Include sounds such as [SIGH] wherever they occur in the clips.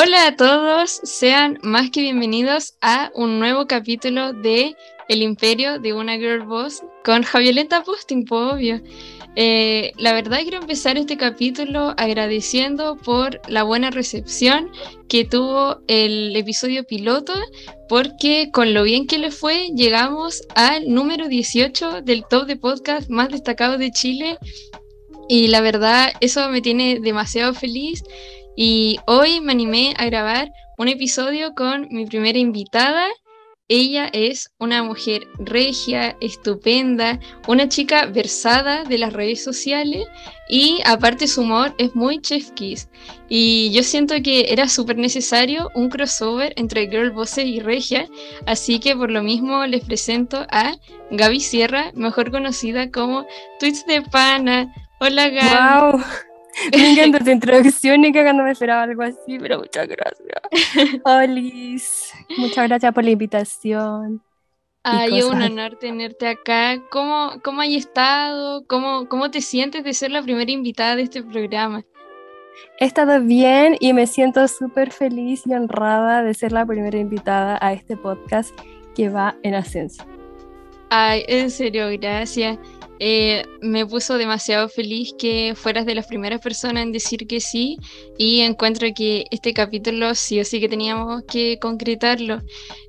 Hola a todos, sean más que bienvenidos a un nuevo capítulo de El Imperio de una Girl Boss con Javioleta Posting, por obvio. Eh, la verdad quiero empezar este capítulo agradeciendo por la buena recepción que tuvo el episodio piloto, porque con lo bien que le fue llegamos al número 18 del top de podcast más destacado de Chile y la verdad eso me tiene demasiado feliz y hoy me animé a grabar un episodio con mi primera invitada. Ella es una mujer regia, estupenda, una chica versada de las redes sociales y aparte su humor es muy chef. Y yo siento que era súper necesario un crossover entre girl bosses y regia, así que por lo mismo les presento a Gaby Sierra, mejor conocida como Tweets de Pana. Hola Gaby. Wow. Me encanta [LAUGHS] tu introducción y que no me esperaba algo así, pero muchas gracias. [LAUGHS] Olis, muchas gracias por la invitación. Ay, es un honor tenerte acá. ¿Cómo, cómo has estado? ¿Cómo, ¿Cómo te sientes de ser la primera invitada de este programa? He estado bien y me siento súper feliz y honrada de ser la primera invitada a este podcast que va en ascenso. Ay, en serio, gracias. Eh, me puso demasiado feliz que fueras de las primeras personas en decir que sí y encuentro que este capítulo sí o sí que teníamos que concretarlo.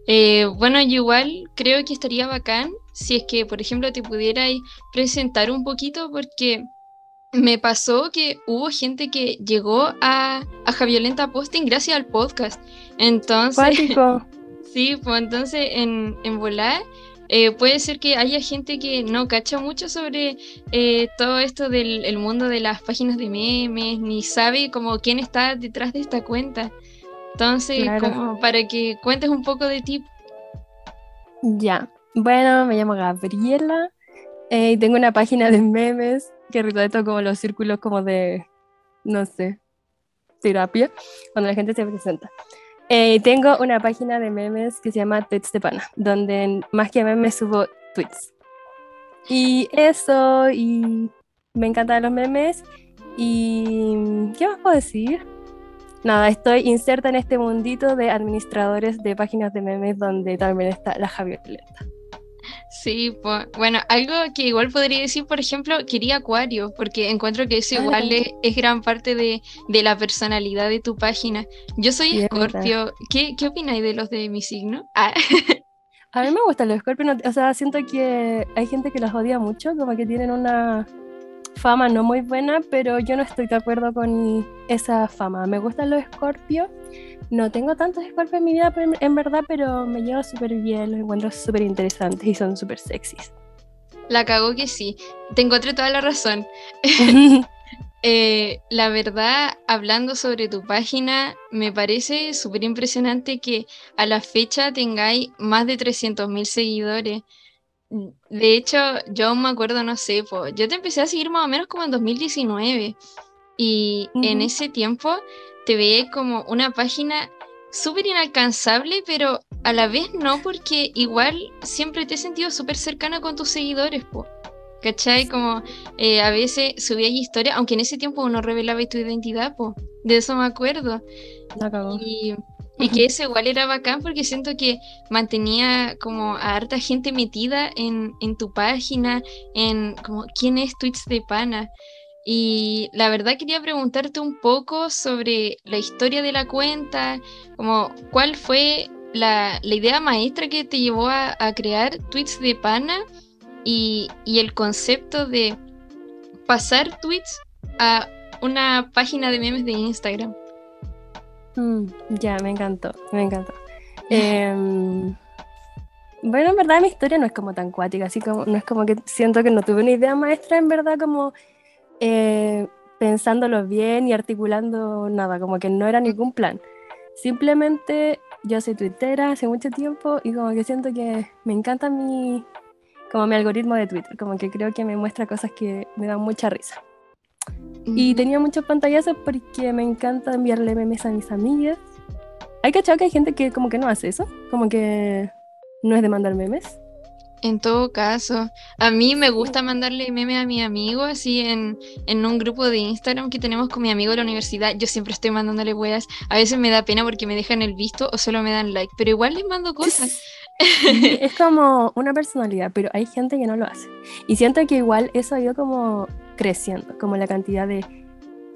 Eh, bueno, yo igual creo que estaría bacán si es que, por ejemplo, te pudierais presentar un poquito porque me pasó que hubo gente que llegó a, a Javiolenta Posting gracias al podcast. Entonces, [LAUGHS] sí, pues entonces en, en volar eh, puede ser que haya gente que no cacha mucho sobre eh, todo esto del mundo de las páginas de memes, ni sabe como quién está detrás de esta cuenta. Entonces, como para que cuentes un poco de ti. Ya, bueno, me llamo Gabriela eh, y tengo una página de memes que retrata como los círculos como de, no sé, terapia, cuando la gente se presenta. Eh, tengo una página de memes que se llama Tweets de Pana, donde más que memes subo tweets. Y eso, y me encantan los memes. Y, ¿qué más puedo decir? Nada, estoy inserta en este mundito de administradores de páginas de memes donde también está la Javioleta. Sí, bueno, algo que igual podría decir, por ejemplo, quería Acuario, porque encuentro que eso igual es, gran parte de, la personalidad de tu página. Yo soy Escorpio, ¿Qué, ¿qué opináis de los de mi signo? Ah. [LAUGHS] A mí me gustan los Escorpios, o sea, siento que hay gente que los odia mucho, como que tienen una fama no muy buena, pero yo no estoy de acuerdo con esa fama. Me gustan los Escorpios no tengo tantos Scorpios en mi vida en verdad, pero me llevo súper bien, los encuentro súper interesantes y son súper sexys. La cago que sí. Te encontré toda la razón. [LAUGHS] Eh, la verdad, hablando sobre tu página, me parece súper impresionante que a la fecha tengáis más de 300.000 seguidores. De hecho, yo me acuerdo, no sé, yo te empecé a seguir más o menos como en 2019 y en ese tiempo te veía como una página súper inalcanzable, pero a la vez no, porque igual siempre te he sentido súper cercana con tus seguidores, po. ¿Cachai? Como eh, a veces subía historia, aunque en ese tiempo uno revelaba tu identidad, po. De eso me acuerdo. Y, y, que eso igual era bacán porque siento que mantenía como a harta gente metida en, en tu página, en como quién es Tweets de Pana. Y la verdad quería preguntarte un poco sobre la historia de la cuenta, como cuál fue la, idea maestra que te llevó a, crear tweets de pana y, el concepto de pasar tweets a una página de memes de Instagram. Mm, ya, me encantó, me encantó. [LAUGHS] Em, bueno, en verdad mi historia no es como tan cuática, así como no es como que siento que no tuve una idea maestra, en verdad como eh, pensándolo bien y articulando nada, como que no era ningún plan. Simplemente yo soy twittera hace mucho tiempo y como que siento que me encanta mi, como mi algoritmo de Twitter, como que creo que me muestra cosas que me dan mucha risa. Y tenía muchos pantallazos porque me encanta enviarle memes a mis amigas. Hay cachado que hay gente que como que no hace eso, como que no es de mandar memes. En todo caso, a mí me gusta mandarle memes a mi amigo, así en, en, un grupo de Instagram que tenemos con mi amigo de la universidad. Yo siempre estoy mandándole weas. A veces me da pena porque me dejan el visto o solo me dan like, pero igual les mando cosas. [LAUGHS] es como una personalidad, pero hay gente que no lo hace. Y siento que igual eso ha ido como creciendo, como la cantidad de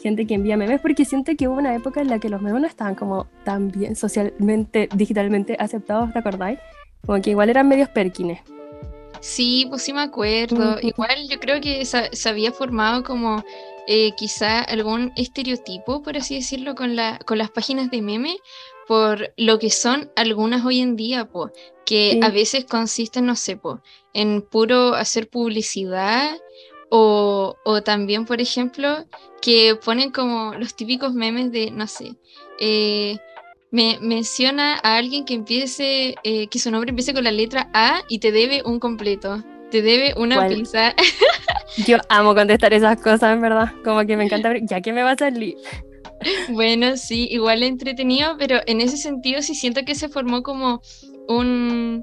gente que envía memes, porque siento que hubo una época en la que los memes no estaban como tan bien socialmente, digitalmente aceptados, ¿te acordáis? Como que igual eran medios perkines. Sí, pues sí me acuerdo. Igual yo creo que se, había formado como eh, quizá algún estereotipo, por así decirlo, con, la, con las páginas de meme, por lo que son algunas hoy en día, pues, que a veces consisten, no sé, pues, en puro hacer publicidad o, o, también, por ejemplo, que ponen como los típicos memes de, no sé, eh, me menciona a alguien que empiece, eh, que su nombre empiece con la letra A y te debe un completo. Te debe una pizza. [LAUGHS] Yo amo contestar esas cosas, en verdad. Como que me encanta ya que me va a salir. [LAUGHS] Bueno, sí, igual entretenido, pero en ese sentido sí siento que se formó como un,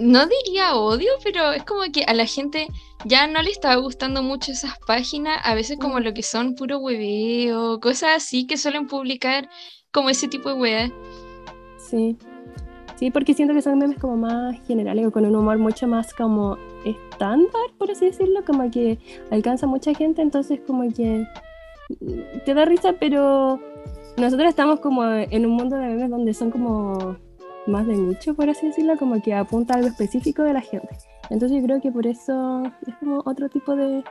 no diría odio, pero es como que a la gente ya no le estaba gustando mucho esas páginas, a veces como lo que son puro hueveo, cosas así que suelen publicar como ese tipo de weas. Sí. Sí, porque siento que son memes como más generales con un humor mucho más como estándar, por así decirlo, como que alcanza mucha gente, entonces como que te da risa, pero nosotros estamos como en un mundo de memes donde son como más de nicho, por así decirlo, como que apunta a algo específico de la gente. Entonces yo creo que por eso es como otro tipo de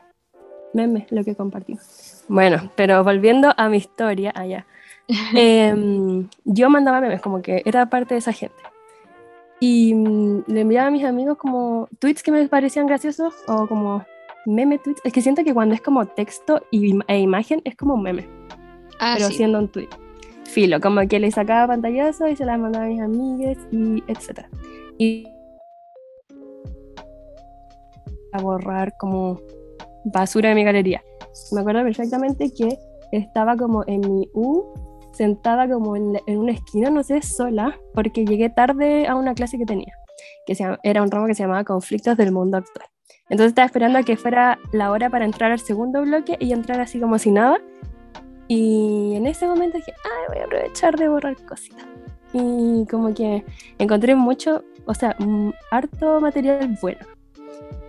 memes lo que compartimos. Bueno, pero volviendo a mi historia allá. Em, yo mandaba memes, como que era parte de esa gente. Y mm, le enviaba a mis amigos como tweets que me parecían graciosos o como meme tweets. Es que siento que cuando es como texto y, e imagen es como un meme. Ah, pero siendo un tweet. Filo, como que le sacaba pantallazo y se las mandaba a mis amigas y etc. Y a borrar como basura de mi galería. Me acuerdo perfectamente que estaba como en mi U sentada como en, una esquina, no sé, sola, porque llegué tarde a una clase que tenía, que era un ramo que se llamaba Conflictos del Mundo Actual. Entonces estaba esperando a que fuera la hora para entrar al segundo bloque y entrar así como si nada. Y en ese momento dije, ay, voy a aprovechar de borrar cositas. Y como que encontré mucho, o sea, harto material bueno.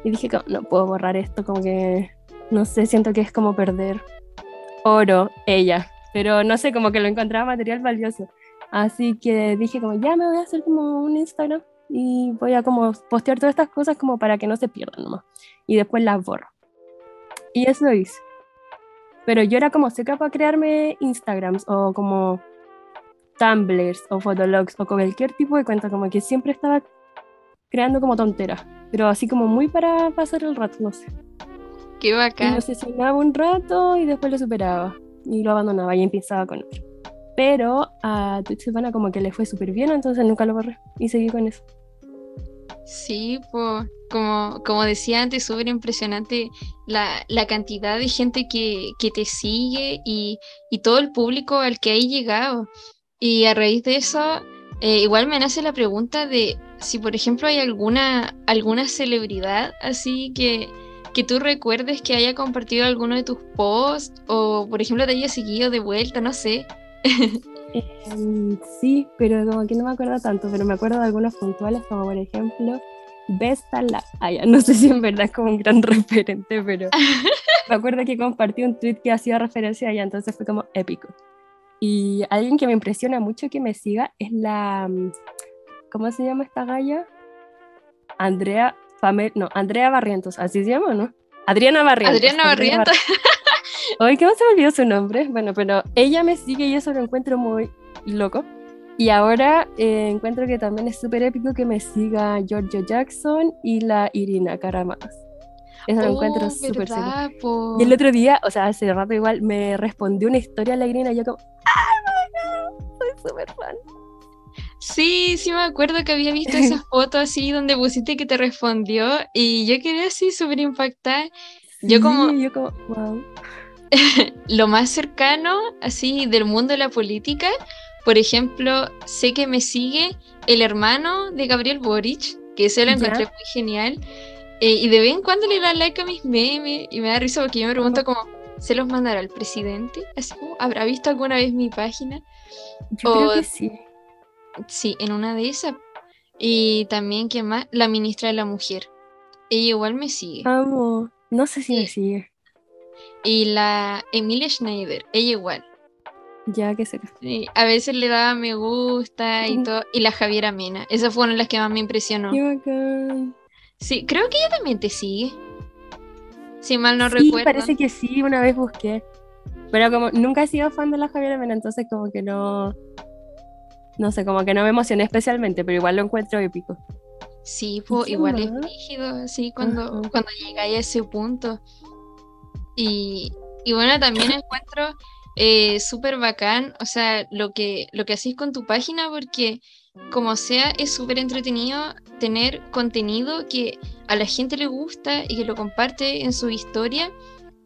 Y dije, no puedo borrar esto, como que, no sé, siento que es como perder oro, ella, pero no sé, como que lo encontraba material valioso. Así que dije como, ya me voy a hacer como un Instagram y voy a como postear todas estas cosas como para que no se pierdan nomás. Y después las borro. Y eso lo hice. Pero yo era como seca para crearme Instagrams o como Tumblrs o Fotologs o cualquier tipo de cuenta, como que siempre estaba creando como tonteras, pero así como muy para pasar el rato, no sé. Qué bacán. Y lo sesionaba un rato y después lo superaba y lo abandonaba y empezaba con otro. Pero a Silvana como que le fue súper bien, entonces nunca lo borré y seguí con eso. Sí, pues como, como decía antes, súper impresionante la, la, cantidad de gente que, que te sigue y, y, todo el público al que hay llegado. Y a raíz de eso, eh, igual me nace la pregunta de si, por ejemplo, hay alguna, alguna celebridad así que, que tú recuerdes que haya compartido alguno de tus posts o, por ejemplo, te haya seguido de vuelta, no sé. Em, sí, pero como que no me acuerdo tanto, pero me acuerdo de algunos puntuales, como por ejemplo, Besta la. no sé si en verdad es como un gran [LAUGHS] referente, pero [LAUGHS] me acuerdo que compartí un tweet que hacía referencia a ella, entonces fue como épico. Y alguien que me impresiona mucho que me siga es la. Mm, ¿Cómo se llama esta galla? Andrea no, Andrea Barrientos, así se llama, ¿no? Adriana Barrientos. Adriana Barrientos. Oye, ¿qué se me olvidó su nombre? Bueno, pero ella me sigue y eso lo encuentro muy loco. Y ahora eh, encuentro que también es súper épico que me siga Giorgio Jackson y la Irina Caramas. Eso lo encuentro oh, súper. Y el otro día, o sea, hace rato igual, me respondió una historia a la Irina y yo como, ¡ah, Soy súper fan. Sí, sí me acuerdo que había visto esa [LAUGHS] foto así donde pusiste que te respondió y yo quedé así súper impactada. yo como... Yo como, wow. [LAUGHS] lo más cercano así del mundo de la política, por ejemplo, sé que me sigue el hermano de Gabriel Boric, que eso lo encontré muy genial. Eh, y de vez en cuando le da like a mis memes y me da risa porque yo me pregunto como, ¿se los mandará el presidente? Así como, ¿habrá visto alguna vez mi página? Yo creo que sí. Sí, en una de esas. Y también, ¿quién más? La ministra de la Mujer. Ella igual me sigue. Amo. No sé si me sigue. Y la Emilia Schneider, ella igual. Ya que sé. Sí, a veces le daba me gusta y todo. Y la Javiera Mena. Esa fue una de las que más me impresionó. Qué bacán. Sí, creo que ella también te sigue. Si mal no sí, recuerdo. parece que sí, una vez busqué. Pero como nunca he sido fan de la Javiera Mena, entonces como que no. No sé, como que no me emocioné especialmente, pero igual lo encuentro épico. Sí, pues ¿Qué igual es rígido, así cuando, cuando llegáis a ese punto. Y, y bueno, también encuentro eh, súper bacán, o sea, lo que, lo que hacéis con tu página, porque como sea, es súper entretenido tener contenido que a la gente le gusta y que lo comparte en su historia,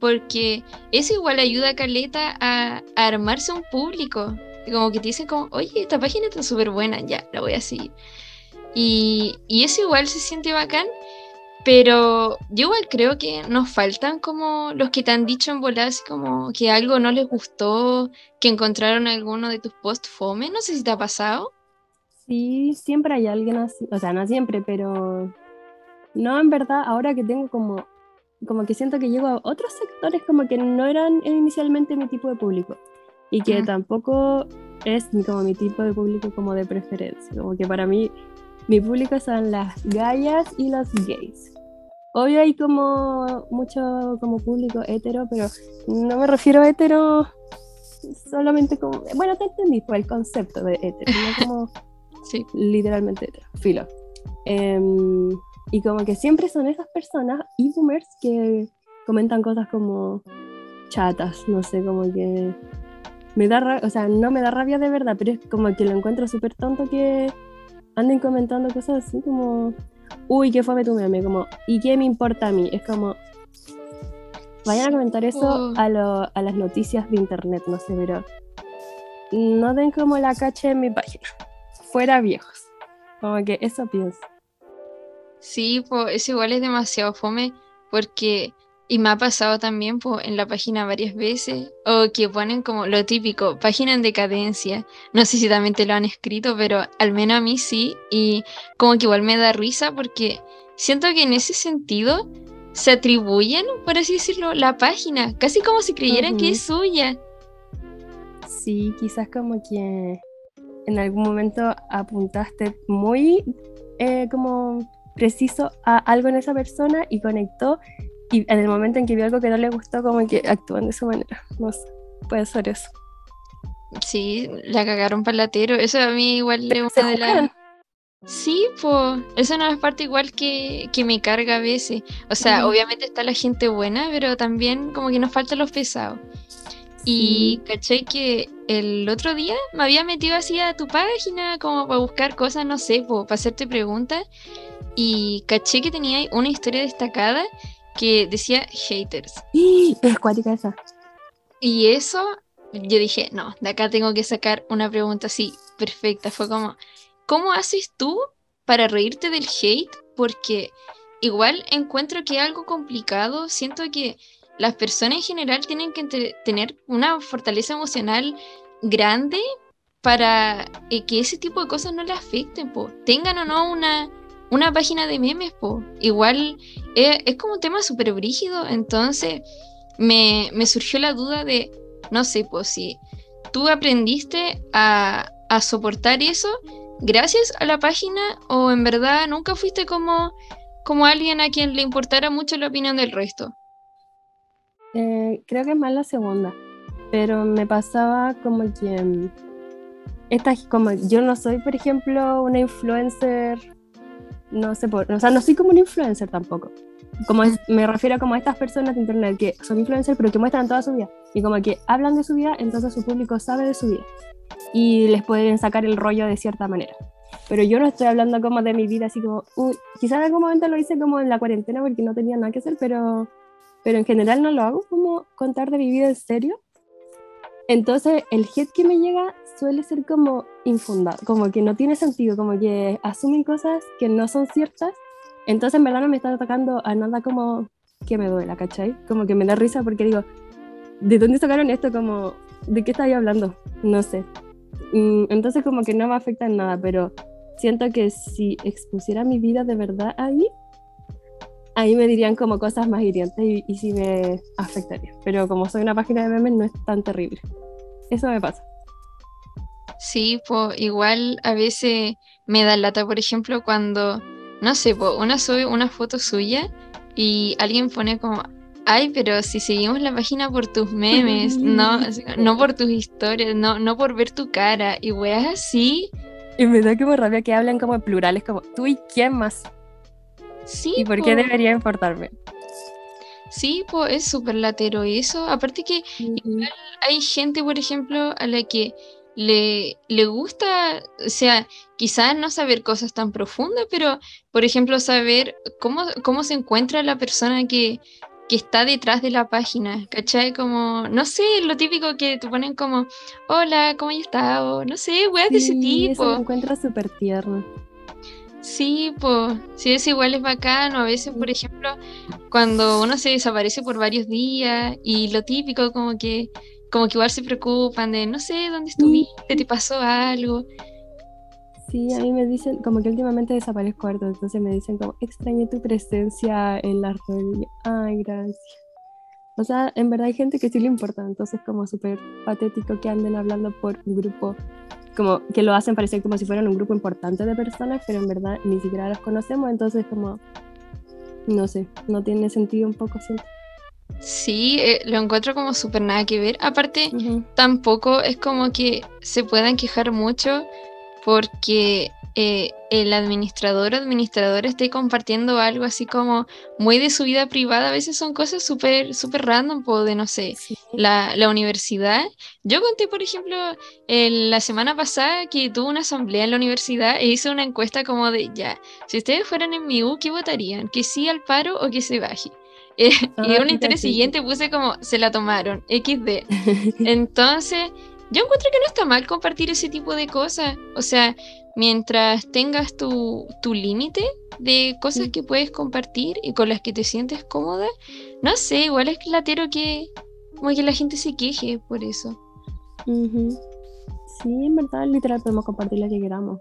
porque eso igual ayuda a Caleta a, a armarse un público. Como que te dicen como, oye, esta página está súper buena, ya, la voy a seguir. Y, y eso igual se siente bacán, pero yo igual creo que nos faltan como los que te han dicho en volar, así como que algo no les gustó, que encontraron alguno de tus posts fome, no sé si te ha pasado. Sí, siempre hay alguien así. O sea, no siempre, pero. No, en verdad, ahora que tengo como. Como que siento que llego a otros sectores como que no eran inicialmente mi tipo de público. Y que Mm. tampoco es como mi tipo de público como de preferencia. Como que para mí, mi público son las gallas y los gays. Obvio hay como mucho como público hetero, pero no me refiero a hetero solamente como... Bueno, te entendí, fue el concepto de hetero, no [LAUGHS] como Sí. literalmente hetero, filo. Em, y como que siempre son esas personas y boomers que comentan cosas como chatas, no sé, como que me da rabia, o sea, no me da rabia de verdad, pero es como que lo encuentro súper tonto que anden comentando cosas así como, uy, qué fue tu meme, como, ¿y qué me importa a mí? Es como, vayan a comentar eso Oh. a, lo- a las noticias de internet, no sé, pero no den como la cacha en mi página. Fuera viejos. Como que eso pienso. Sí, pues eso igual es demasiado fome porque, y me ha pasado también pues, en la página varias veces, o que ponen como lo típico, página en decadencia. No sé si también te lo han escrito, pero al menos a mí sí, y como que igual me da risa porque siento que en ese sentido se atribuyen, por así decirlo, la página, casi como si creyeran que es suya. Sí, quizás como que en algún momento apuntaste muy eh, como preciso a algo en esa persona y conectó y en el momento en que vio algo que no le gustó como que actúan de esa manera. No sé, puede ser eso. Sí, la cagaron para latero. Eso a mí igual es Se una de las... Sí, pues, esa es una de las partes igual que, que me carga a veces. O sea, Ujú. obviamente está la gente buena, pero también como que nos faltan los pesados. Y caché que el otro día me había metido así a tu página como para buscar cosas, no sé, po, para hacerte preguntas. Y caché que tenía una historia destacada que decía haters. Sí. [GASPS] Es cuática esa. Y eso, yo dije, no, de acá tengo que sacar una pregunta así, perfecta. Fue como, ¿cómo haces tú para reírte del hate? Porque igual encuentro que es algo complicado. Siento que las personas en general tienen que tener una fortaleza emocional grande para eh, que ese tipo de cosas no les afecten, po. Tengan o no una, una página de memes, po. Igual eh, es como un tema súper brígido, entonces me, me surgió la duda de, no sé, pues si tú aprendiste a, a soportar eso gracias a la página o en verdad nunca fuiste como, como alguien a quien le importara mucho la opinión del resto. Eh, creo que es más la segunda, pero me pasaba como que mm, esta, como yo no soy, por ejemplo, una influencer, no sé, por, o sea, no soy como una influencer tampoco. Como es- me refiero como a estas personas de internet que son influencers pero que muestran toda su vida y como que hablan de su vida, entonces su público sabe de su vida y les pueden sacar el rollo de cierta manera. Pero yo no estoy hablando como de mi vida así como, uy, quizás en algún momento lo hice como en la cuarentena porque no tenía nada que hacer, pero pero en general no lo hago como contar de mi vida en serio. Entonces, el hate que me llega suele ser como infundado, como que no tiene sentido, como que asumen cosas que no son ciertas. Entonces, en verdad no me está atacando a nada como que me duela, ¿cachai? Como que me da risa porque digo, ¿de dónde sacaron esto? Como, ¿de qué estáis hablando? No sé. Mm, entonces, como que no me afecta en nada, pero siento que si expusiera mi vida de verdad ahí, ahí me dirían como cosas más hirientes y, y sí me afectaría. Pero como soy una página de memes, no es tan terrible. Eso me pasa. Sí, pues igual a veces me da lata, por ejemplo, cuando, no sé, pues una sube una foto suya y alguien pone como, ay, pero si seguimos la página por tus memes, [LAUGHS] no, no por tus historias, no, no por ver tu cara, y weas así. Y me da como rabia que hablan como en plurales, como tú y quién más. Sí. ¿Y por qué debería importarme? Sí, pues es súper latero eso. Aparte que igual hay gente, por ejemplo, a la que le, le gusta, o sea, quizás no saber cosas tan profundas, pero, por ejemplo, saber cómo, cómo se encuentra la persona que, que está detrás de la página, ¿cachai? Como, no sé, lo típico que te ponen como, hola, ¿cómo estás? O no sé, weas de ese tipo. Eso me encuentra súper tierno. Sí, pues, sí, es igual es bacano. A veces, por ejemplo, cuando uno se desaparece por varios días y lo típico como que, como que igual se preocupan de, no sé, ¿dónde estuviste? ¿Te pasó algo? Sí, a mí me dicen, como que últimamente desaparezco harto, entonces me dicen como, extrañé tu presencia en la red. Ay, gracias. O sea, en verdad hay gente que sí le importa, entonces como súper patético que anden hablando por un grupo como que lo hacen parecer como si fueran un grupo importante de personas, pero en verdad ni siquiera las conocemos, entonces como, no sé, no tiene sentido un poco, siento. Sí, eh, lo encuentro como súper nada que ver. Aparte, tampoco es como que se puedan quejar mucho porque eh, el administrador o administradora esté compartiendo algo así como muy de su vida privada, a veces son cosas súper super random, de no sé, la, la, universidad. Yo conté, por ejemplo, la semana pasada que tuve una asamblea en la universidad e hice una encuesta como de, ya, si ustedes fueran en mi U, ¿qué votarían? ¿Que sí al paro o que se baje? [LAUGHS] y en un interés siguiente puse como, se la tomaron, XD. [LAUGHS] Entonces... Yo encuentro que no está mal compartir ese tipo de cosas. O sea, mientras tengas tu, límite de cosas que puedes compartir y con las que te sientes cómoda, no sé, igual es latero que como que la gente se queje por eso. Sí, en verdad, literal, podemos compartir lo que queramos.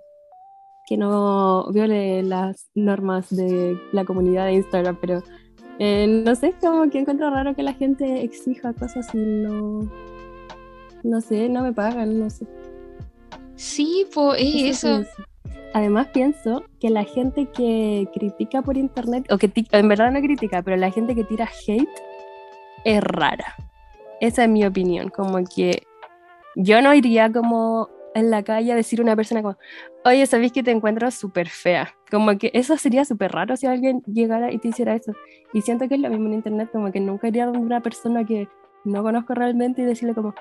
Que no viole las normas de la comunidad de Instagram, pero eh, no sé, como que encuentro raro que la gente exija cosas y no. No sé, no me pagan, no sé. Sí, pues eso. Además pienso que la gente que critica por internet, o que en verdad no critica, pero la gente que tira hate es rara. Esa es mi opinión, como que yo no iría como en la calle a decir a una persona como, oye, ¿sabéis que te encuentro súper fea? Como que eso sería súper raro si alguien llegara y te hiciera eso. Y siento que es lo mismo en internet, como que nunca iría donde una persona que no conozco realmente y decirle como,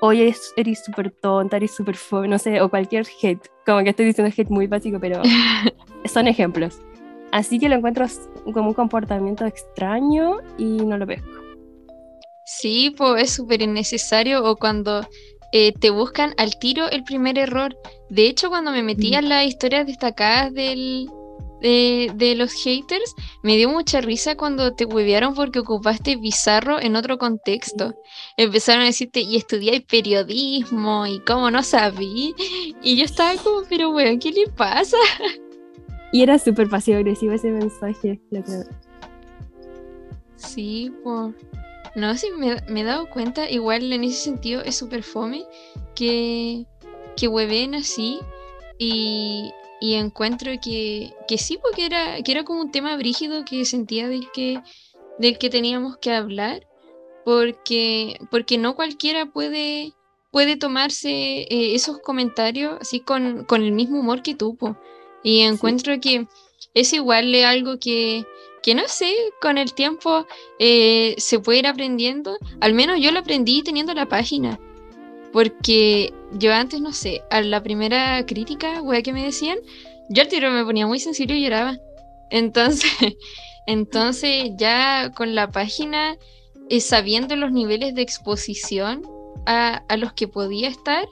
oye, eres súper tonta, eres súper fome, no sé, o cualquier hate. Como que estoy diciendo hate muy básico, pero [LAUGHS] son ejemplos. Así que lo encuentro como un comportamiento extraño y no lo veo. Sí, pues es súper innecesario o cuando eh, te buscan al tiro el primer error. De hecho, cuando me metí a las historias destacadas del, de, los haters, me dio mucha risa cuando te huevearon porque ocupaste bizarro en otro contexto. Empezaron a decirte, y estudié periodismo, y cómo no sabí. Y yo estaba como, pero weón, ¿qué le pasa? Y era súper pasivo-agresivo ese mensaje, Sí, pues. No, sí, me, me, he dado cuenta, igual en ese sentido es súper fome que, que hueven así y, y encuentro que, que sí, porque era, que era como un tema brígido que sentía del que, del que teníamos que hablar, porque, porque no cualquiera puede, puede tomarse eh, esos comentarios así con, con, el mismo humor que tuvo. Y encuentro que es igual algo que, que no sé, con el tiempo eh, se puede ir aprendiendo. Al menos yo lo aprendí teniendo la página. Porque yo antes, no sé, a la primera crítica, wea, que me decían, yo al tiro me ponía muy sensible y lloraba. Entonces, [LAUGHS] entonces ya con la página, eh, sabiendo los niveles de exposición a, a los que podía estar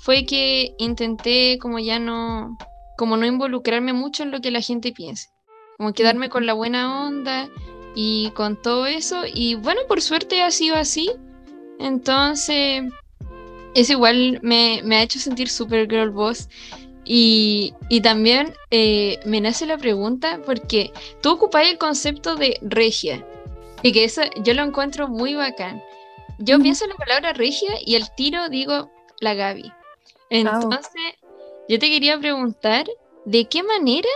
fue que intenté como ya no, como no involucrarme mucho en lo que la gente piense, como quedarme con la buena onda y con todo eso. Y bueno, por suerte ha sido así. Entonces, eso igual me, me ha hecho sentir super girl boss. Y, y también eh, me nace la pregunta porque tú ocupáis el concepto de regia y que eso yo lo encuentro muy bacán. Yo pienso en la palabra regia y al tiro digo la Gaby. Entonces, yo te quería preguntar, ¿de qué manera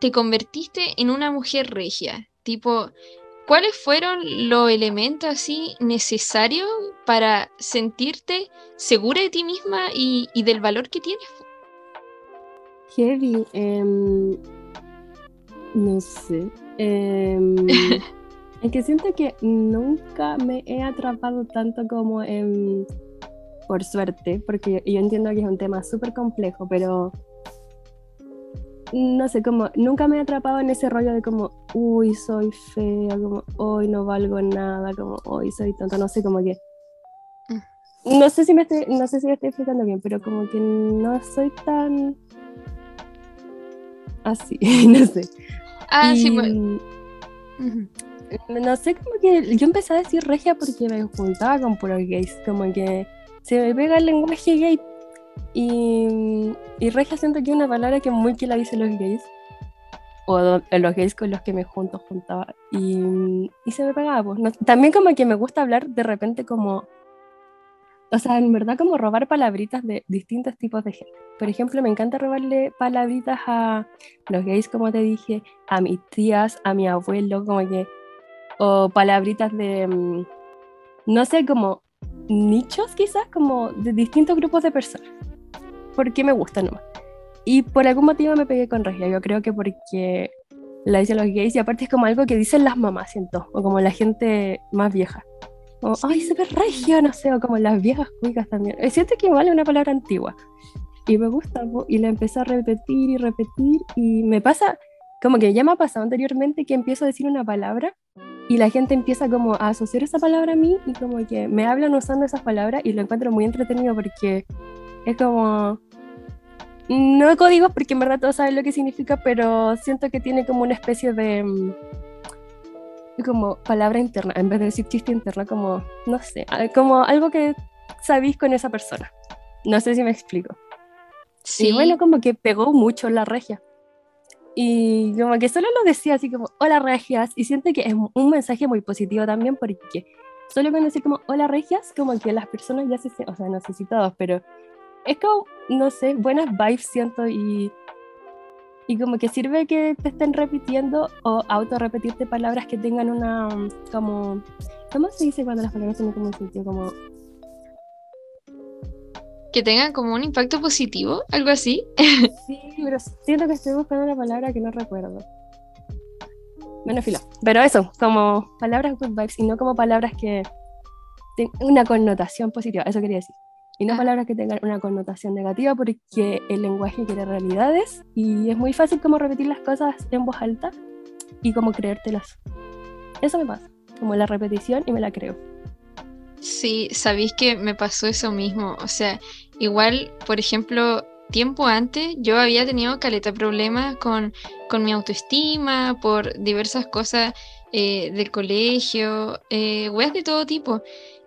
te convertiste en una mujer regia? Tipo, ¿cuáles fueron los elementos así necesarios para sentirte segura de ti misma y, y del valor que tienes? Heavy, em, no sé. Em, [LAUGHS] es que siento que nunca me he atrapado tanto como en por suerte, porque yo entiendo que es un tema súper complejo, pero no sé, como nunca me he atrapado en ese rollo de como, uy, soy fea, como, hoy no valgo nada, como, hoy soy tonta, no sé, como que... Mm. No sé si me estoy, no sé si me estoy explicando bien, pero como que no soy tan así, [LAUGHS] no sé. Ah, sí, bueno. No sé, como que yo empecé a decir regia porque me juntaba con puros gays, como que se me pega el lenguaje gay. Y, y regia siento que es una palabra que muy que la dicen los gays. O los gays con los que me junto, juntaba. Y, y se me pegaba. Pues. también como que me gusta hablar de repente como... O sea, en verdad como robar palabritas de distintos tipos de gente. Por ejemplo, me encanta robarle palabritas a los gays, como te dije, a mis tías, a mi abuelo, como que... O palabritas de... Mm, no sé, como nichos quizás, como de distintos grupos de personas. Porque me gusta nomás. Y por algún motivo me pegué con regia. Yo creo que porque la dicen los gays y aparte es como algo que dicen las mamás, siento. O como la gente más vieja. Como, ay, se ve regia, no sé. O como las viejas cuicas también. Siento que igual es una palabra antigua. Y me gusta. Y la empecé a repetir y repetir. Y me pasa, como que ya me ha pasado anteriormente que empiezo a decir una palabra y la gente empieza como a asociar esa palabra a mí y como que me hablan usando esas palabras y lo encuentro muy entretenido porque es como no códigos porque en verdad todos saben lo que significa pero siento que tiene como una especie de mm, como palabra interna en vez de decir chiste interna como no sé como algo que sabéis con esa persona. No sé si me explico. Sí. bueno como que pegó mucho la regia y como que solo lo decía así como, hola regias, y siento que es un mensaje muy positivo también porque solo con decir como, hola regias, como que las personas ya se, o sea, no sé si todos, pero es como, no sé, buenas vibes siento y, y como que sirve que te estén repitiendo o auto-repetirte palabras que tengan una, como, ¿cómo se dice cuando las palabras tienen como un sentido como que tengan como un impacto positivo, algo así. Sí, pero siento que estoy buscando una palabra que no recuerdo. Bueno, filo. Pero eso, como palabras good vibes y no como palabras que tengan una connotación positiva, eso quería decir. Y no ah. palabras que tengan una connotación negativa porque el lenguaje quiere realidades y es muy fácil como repetir las cosas en voz alta y como creértelas. Eso me pasa, como la repetición y me la creo. Sí, sabéis que me pasó eso mismo. O sea, igual, por ejemplo, tiempo antes yo había tenido caleta problemas con, con mi autoestima, por diversas cosas eh, del colegio, eh, weas de todo tipo.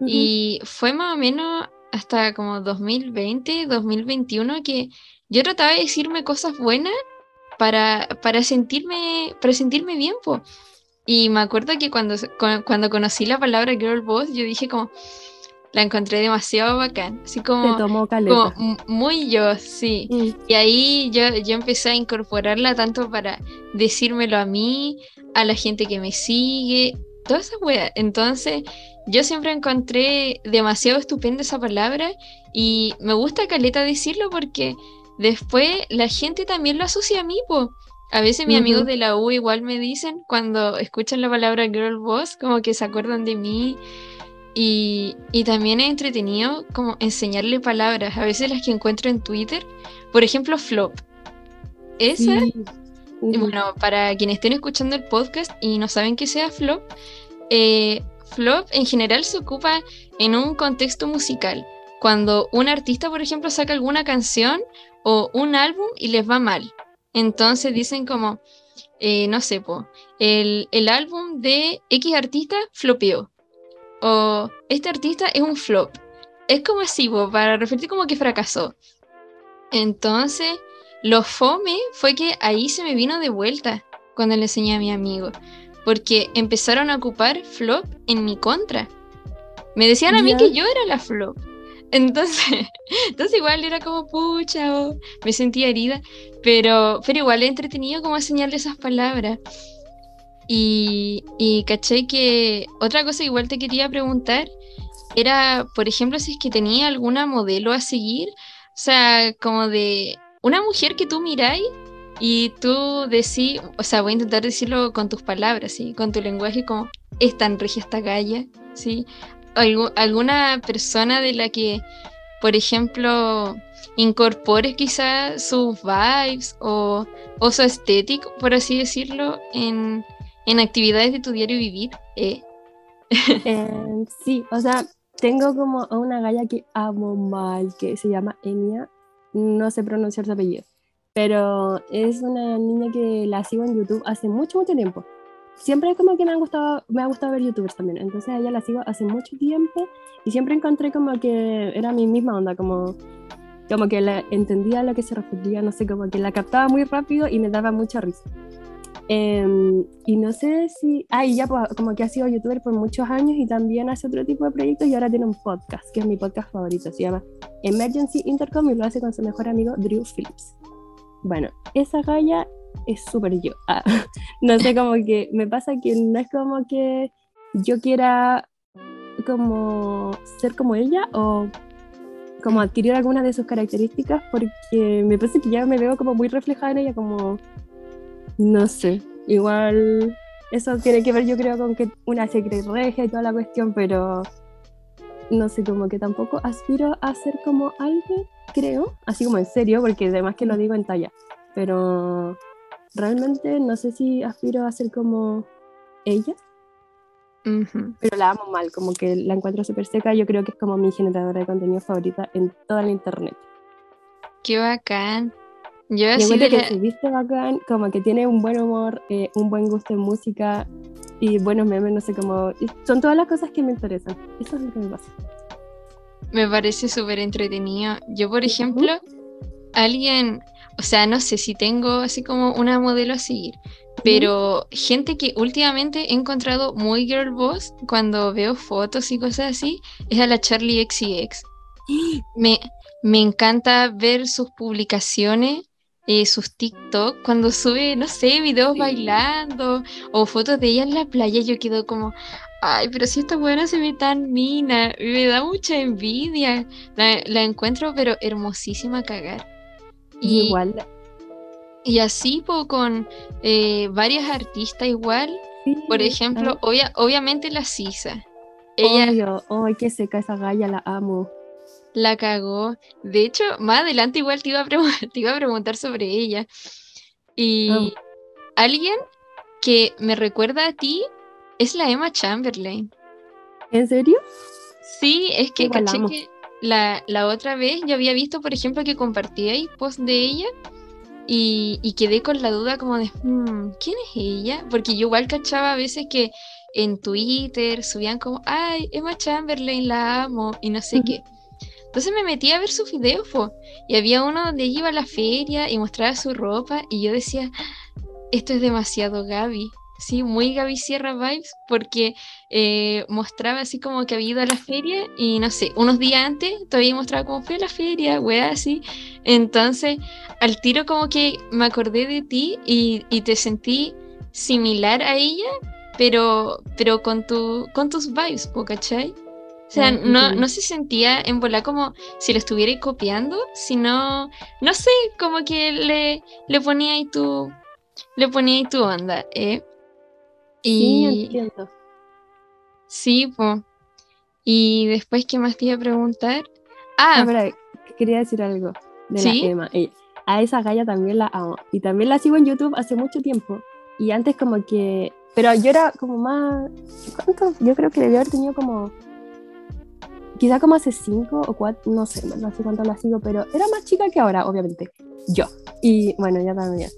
Y fue más o menos hasta como 2020, 2021 que yo trataba de decirme cosas buenas para, para sentirme, para sentirme bien, pues. Y me acuerdo que cuando, cuando conocí la palabra girl boss, yo dije como, la encontré demasiado bacán. Así como, como muy yo, sí. Mm. Y ahí yo, yo empecé a incorporarla tanto para decírmelo a mí, a la gente que me sigue, todas esas weas. Entonces, yo siempre encontré demasiado estupenda esa palabra y me gusta caleta decirlo porque después la gente también lo asocia a mí, po. A veces mis amigos de la U igual me dicen cuando escuchan la palabra girl boss, como que se acuerdan de mí. Y, también he entretenido como enseñarle palabras, a veces las que encuentro en Twitter. Por ejemplo, flop. Esa, bueno, para quienes estén escuchando el podcast y no saben qué sea flop, eh, flop en general se ocupa en un contexto musical. cuando un artista, por ejemplo, saca alguna canción o un álbum y les va mal. Entonces dicen como, eh, no sé, po, el, el álbum de X artista flopeó. O este artista es un flop. Es como así, para referir como que fracasó. Entonces, lo fome fue que ahí se me vino de vuelta cuando le enseñé a mi amigo. Porque empezaron a ocupar flop en mi contra. Me decían a mí que yo era la flop. Entonces, [LAUGHS] entonces igual era como pucha, o me sentía herida, pero, pero igual he entretenido como enseñarle esas palabras. Y, caché que otra cosa igual te quería preguntar era, por ejemplo, si es que tenía alguna modelo a seguir, o sea, como de una mujer que tú miráis y tú decís, o sea, voy a intentar decirlo con tus palabras, ¿sí? con tu lenguaje, como es tan regia esta galla, ¿sí? alguna persona de la que, por ejemplo, incorpores quizás sus vibes o, o, su estético, por así decirlo, en, en actividades de tu diario vivir? Eh. Eh, sí, o sea, tengo como una galla que amo mal, que se llama Enya, no sé pronunciar su apellido, pero es una niña que la sigo en YouTube hace mucho, mucho tiempo siempre como que me ha gustado, me ha gustado ver youtubers también, entonces a ella la sigo hace mucho tiempo y siempre encontré como que era mi misma onda, como, como que la, entendía a lo que se refería, no sé, como que la captaba muy rápido y me daba mucha risa. Em, y no sé si, ah, y ya pues, como que ha sido youtuber por muchos años y también hace otro tipo de proyectos y ahora tiene un podcast, que es mi podcast favorito, se llama Emergency Intercom y lo hace con su mejor amigo Drew Phillips. Bueno, esa galla es súper yo. Ah, [LAUGHS] no sé, como que me pasa que no es como que yo quiera como ser como ella o como adquirir alguna de sus características porque me parece que ya me veo como muy reflejada en ella como no sé igual eso tiene que ver yo creo con que una se cree regia y toda la cuestión pero no sé como que tampoco aspiro a ser como alguien creo así como en serio porque además que lo digo en talla pero realmente no sé si aspiro a ser como ella, pero la amo mal, como que la encuentro súper seca. Yo creo que es como mi generadora de contenido favorita en toda la internet. Qué bacán. Yo así que se viste bacán, como que tiene un buen humor, eh, un buen gusto en música y buenos memes, no sé cómo. Son todas las cosas que me interesan. Eso es lo que me pasa. Me parece súper entretenido. Yo, por ejemplo, alguien o sea, no sé si tengo así como una modelo a seguir, pero gente que últimamente he encontrado muy girl boss cuando veo fotos y cosas así, es a la Charlie XCX. [GASPS] Me, me encanta ver sus publicaciones, eh, sus TikTok, cuando sube, no sé, videos bailando o fotos de ella en la playa, yo quedo como, ay, pero si esta buena se ve tan mina, me da mucha envidia. La, la encuentro, pero hermosísima a cagar. Y, igual. Y así con eh, varias artistas igual. Por ejemplo, obviamente la Sisa. Ella, Ay, qué seca esa galla, la amo. La cagó. De hecho, más adelante igual te iba a, [LAUGHS] te iba a preguntar sobre ella. Y alguien que me recuerda a ti es la Emma Chamberlain. ¿En serio? Sí, es que caché que la, otra vez yo había visto, por ejemplo, que compartíais post de ella y, quedé con la duda como de, hmm, ¿quién es ella? Porque yo igual cachaba a veces que en Twitter subían como, ay, Emma Chamberlain, la amo, y no sé qué. Entonces me metí a ver sus videos, y había uno donde ella iba a la feria y mostraba su ropa, y yo decía, esto es demasiado Gaby sí, muy Gaby Sierra vibes, porque eh, mostraba así como que había ido a la feria y no sé, unos días antes todavía mostraba cómo fue a la feria, weá, así. Entonces, al tiro como que me acordé de ti y, te sentí similar a ella, pero, pero con, tu, con tus vibes, ¿cachai? O sea, ah, no, no se sentía en volar como si lo estuviera copiando, sino, no sé, como que le, le ponía ahí tu, le ponía ahí tu onda, ¿eh? Y... Sí, pues. Y después, ¿qué más te iba a preguntar? Ah, ah quería decir algo de la Emma. a esa galla también la amo. Y también la sigo en YouTube hace mucho tiempo. Y antes como que... Pero yo era como más... ¿Cuánto? Yo creo que debía haber tenido como quizá como hace cinco o cuatro, no sé, no sé cuánto la sigo, pero era más chica que ahora, obviamente. Yo. Y bueno, ya también.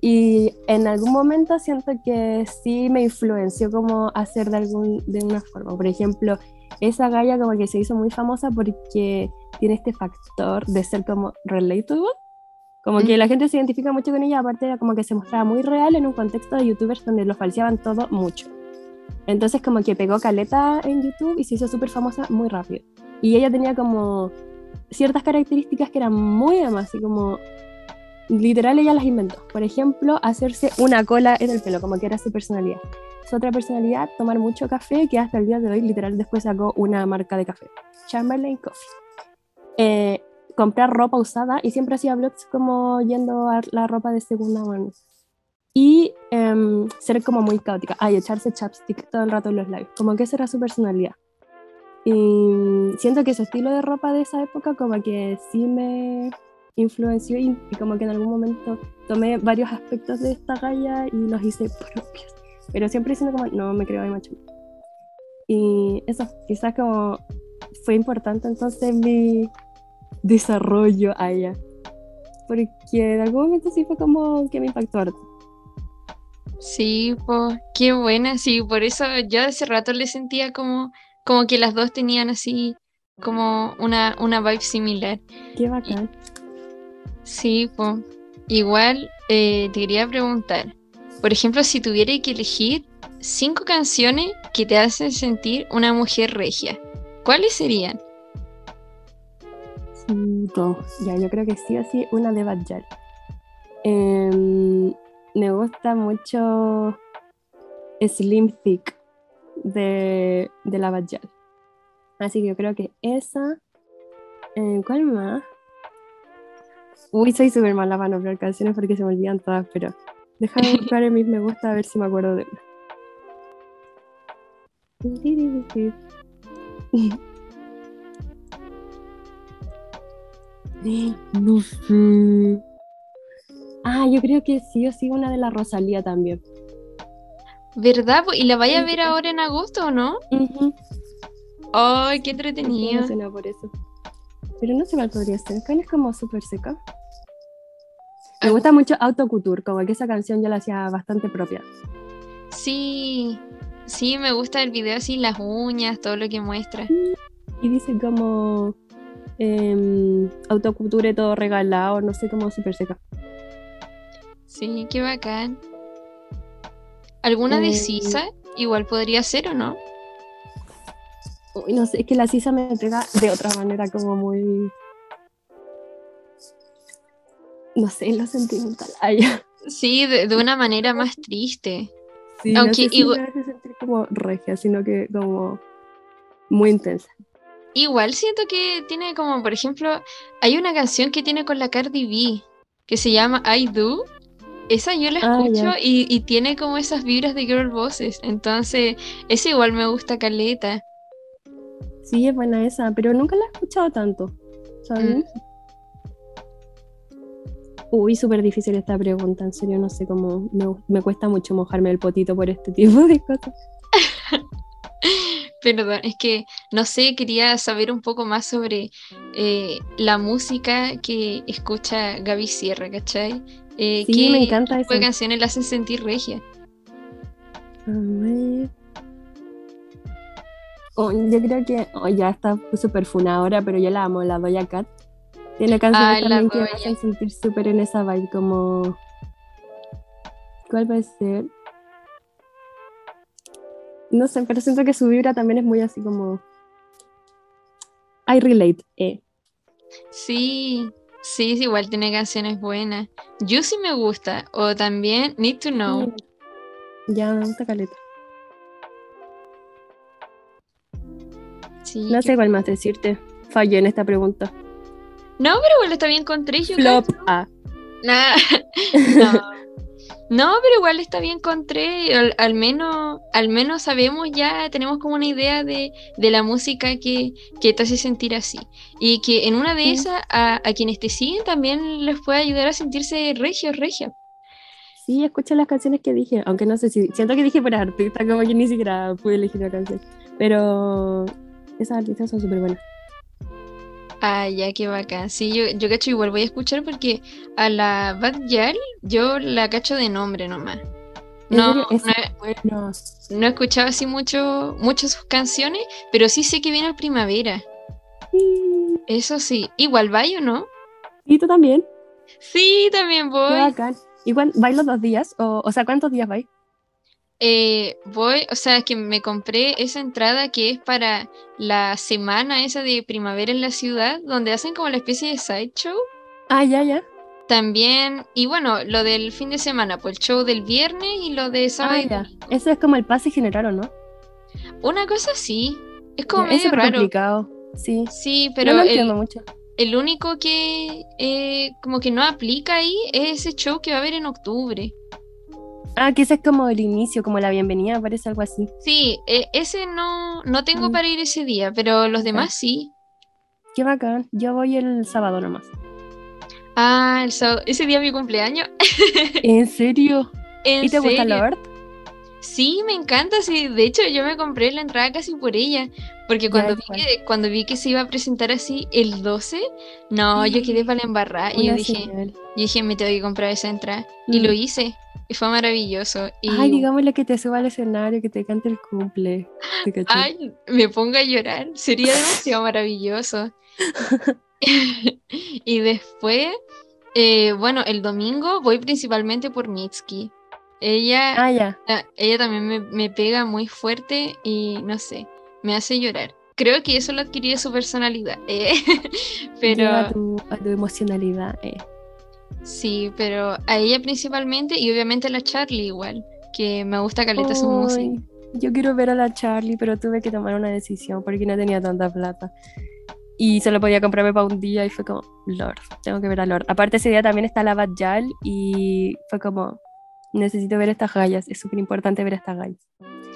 Y en algún momento siento que sí me influenció como hacer de, algún, de una forma. Por ejemplo, esa galla como que se hizo muy famosa porque tiene este factor de ser como relatable. Como que la gente se identifica mucho con ella, aparte era como que se mostraba muy real en un contexto de youtubers donde lo falseaban todo mucho. Entonces como que pegó caleta en YouTube y se hizo súper famosa muy rápido. Y ella tenía como ciertas características que eran muy demás, así como literal ella las inventó. Por ejemplo, hacerse una cola en el pelo, como que era su personalidad. Su otra personalidad, tomar mucho café, que hasta el día de hoy literal después sacó una marca de café, Chamberlain Coffee. Eh, comprar ropa usada y siempre hacía vlogs como yendo a la ropa de segunda mano. Y em, ser como muy caótica. Ay, echarse chapstick todo el rato en los labios. Como que esa era su personalidad. Y siento que ese estilo de ropa de esa época como que sí me influenció y, como que en algún momento tomé varios aspectos de esta galla y los hice propios. Pero siempre diciendo como, no, me creo de macho. Y eso, quizás como fue importante entonces mi desarrollo a ella. Porque en algún momento sí fue como que me impactó Sí, pues, qué buena, sí, por eso yo hace rato le sentía como, como que las dos tenían así como una, una vibe similar. Qué bacán. Sí, pues. Igual eh, te quería preguntar, por ejemplo, si tuviera que elegir cinco canciones que te hacen sentir una mujer regia, ¿cuáles serían? Cinco. Ya, yo creo que sí o sí una de Bad me gusta mucho Slim Thick de, de la Bad Así que yo creo que esa. Eh, ¿Cuál más? Uy, soy súper mala para nombrar canciones porque se me olvidan todas, pero déjame [LAUGHS] buscar en mis me gusta a ver si me acuerdo de [GASPS] No sé. Ah, yo creo que sí o sí una de la Rosalía también. ¿Verdad? ¿Y la vaya a ver ahora en agosto o no? ¡Ay, qué entretenido! por eso. Pero no sé cuál podría ser. ¿Cuál es como súper seca? Me gusta mucho Autoculture, como que esa canción yo la hacía bastante propia. Sí, sí, me gusta el video así, las uñas, todo lo que muestra. Y dice como eh, todo regalado, no sé, como súper seca. Sí, qué bacán. ¿Alguna de eh, Sisa? Igual podría ser o no? Uy, no sé, es que la Sisa me entrega de otra manera como muy no sé, lo sentimental. Sí, de, una manera más triste. Sí, Aunque no igual... sentir como regia, sino que como muy intensa. Igual siento que tiene como, por ejemplo, hay una canción que tiene con la Cardi B que se llama I Do. Esa yo la ah, escucho y, tiene como esas vibras de girl voices. Entonces, esa igual me gusta Caleta. Sí, es buena esa, pero nunca la he escuchado tanto. ¿Sabes? Mm. Uy, súper difícil esta pregunta, en serio, no sé cómo. Me, cuesta mucho mojarme el potito por este tipo de cosas. [LAUGHS] Perdón, es que no sé, quería saber un poco más sobre eh, la música que escucha Gaby Sierra, ¿cachai? Eh, sí, me encanta eso. ¿Qué canciones la hacen sentir regia? Oh, yo creo que oh, ya está súper funa ahora, pero yo la amo, la Doya Cat. Tiene canciones también que me hacen sentir súper en esa vibe, como. ¿Cuál va a ser? No sé, pero siento que su vibra también es muy así como. I relate, eh. Sí, sí, igual tiene canciones buenas. Yo sí me gusta, o también Need to Know. Ya, me gusta caleta. Sí, no sé cuál más decirte. Fallé en esta pregunta. No, pero igual está bien con tres. Flop. Ah. [LAUGHS] [LAUGHS] no. No, pero igual está bien con tres. Al, menos, al menos sabemos ya, tenemos como una idea de, la música que, te hace sentir así. Y que en una de esas, a, quienes te siguen también les puede ayudar a sentirse regios, regia. Sí, escucha las canciones que dije, aunque no sé si. Siento que dije por artista, como que ni siquiera pude elegir la canción. Pero Esas artistas son súper buenas. Ah, ya, qué bacán. Sí, yo, yo cacho igual voy a escuchar porque a la Bad Yal yo la cacho de nombre nomás. No, no buenos. No he escuchado así mucho, mucho sus canciones, pero sí sé que viene el primavera. Sí. Eso sí. Igual vaya, ¿no? ¿Y tú también? Sí, también Qué voy. bacán. ¿Y cuán- vais los dos días? O, o sea, ¿cuántos días vais? Eh, voy, o sea, que me compré esa entrada que es para la semana esa de primavera en la ciudad, donde hacen como la especie de sideshow. Ah, ya, ya. También, y bueno, lo del fin de semana, pues el show del viernes y lo de sábado Ah, ya. Eso es como el pase general, ¿o no? Una cosa sí, es como Ya, medio raro. complicado. Sí. Sí, Pero pero no lo el, entiendo mucho. el único que eh, como que no aplica ahí es ese show que va a haber en octubre. Ah, que ese es como el inicio, como la bienvenida, parece algo así. Sí, e- ese no, no tengo Mm. para ir ese día, pero los demás sí. Qué bacán. Yo voy el sábado nomás. Ah, el sábado- ese día es mi cumpleaños. [LAUGHS] ¿En serio? ¿En ¿Y te gusta serio? Lord? Sí, me encanta, sí. De hecho, yo me compré la entrada casi por ella. Porque cuando, vi que, cuando vi que se iba a presentar así el 12, no, yo quedé para la embarrada. Y yo dije, yo dije, me tengo que comprar esa entrada. Y Mm. lo hice. Y fue maravilloso. Y, Ay, digámosle que te suba al escenario, que te cante el cumple. Ay, me pongo a llorar. Sería demasiado maravilloso. [LAUGHS] y después, eh, bueno, el domingo voy principalmente por Mitski. Ella, Ah, Ella también me, me pega muy fuerte y no sé, me hace llorar. Creo que eso lo adquirí de su personalidad. eh, [LAUGHS] Lleva a pero tu, a tu emocionalidad. eh. Sí, pero a ella principalmente y obviamente a la Charlie igual, que me gusta caleta su música. Yo quiero ver a la Charlie, pero tuve que tomar una decisión porque no tenía tanta plata. Y solo podía comprarme para un día y fue como, Lord, tengo que ver a Lord. Aparte ese día también está la Bad Yal y fue como, necesito ver estas gallas, es súper importante ver estas gallas.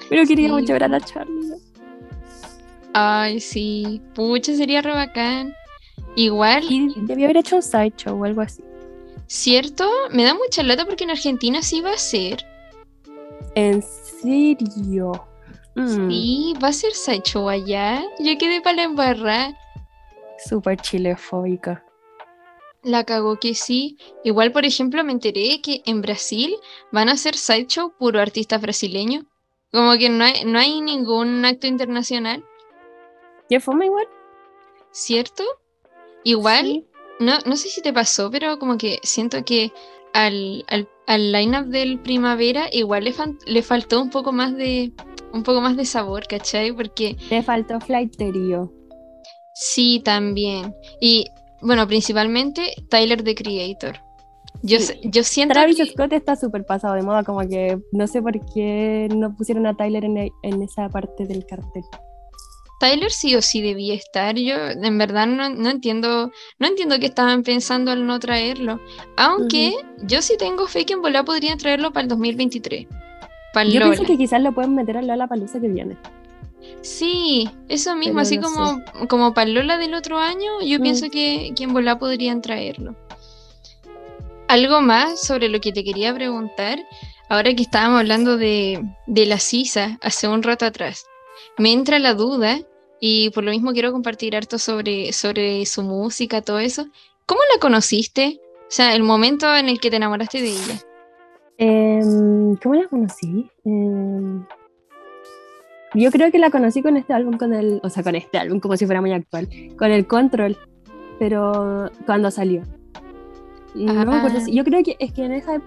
Pero quería Sí. mucho ver a la Charlie. Ay, sí, pucha, sería re bacán. Igual, Y debía haber hecho un sideshow o algo así. ¿Cierto? Me da mucha lata porque en Argentina sí va a ser. ¿En serio? Mm, Sí, va a ser Sideshow allá. Yo quedé para la embarrada. Súper chilefóbica. La cagó que sí. Igual, por ejemplo, me enteré que en Brasil van a hacer sideshow puro artistas brasileños. Como que no hay, no hay ningún acto internacional, ¿Ya fue igual? ¿cierto? Igual, Sí. No, no sé si te pasó, pero como que siento que al, al, al line-up del primavera igual le, fan- le faltó un poco más de un poco más de sabor, ¿cachai? Porque Le faltó Flighterio. sí, también. Y bueno, principalmente Tyler the Creator. Yo, Sí. yo siento Travis que... Scott está súper pasado de moda, como que no sé por qué no pusieron a Tyler en, en esa parte del cartel. Tyler sí o sí debía estar. Yo en verdad no, no entiendo, no entiendo qué estaban pensando al no traerlo. Aunque yo sí tengo fe que en volá podrían traerlo para el 2023. Para Yo Lola. pienso que quizás lo pueden meter a Lola Palusa que viene. Sí, eso mismo, Pero así no como, como para Lola del otro año, yo Mm. pienso que, que en volá podrían traerlo. Algo más sobre lo que te quería preguntar, ahora que estábamos hablando de, de la Sisa hace un rato atrás, me entra la duda y por lo mismo quiero compartir harto sobre, sobre su música, todo eso. ¿Cómo la conociste? O sea, el momento en el que te enamoraste de ella. Em, ¿Cómo la conocí? Em, yo creo que la conocí con este álbum, con el, o sea, con este álbum, como si fuera muy actual, con el Control, pero cuando salió. No me acuerdo, Ah. yo creo que es que en esa...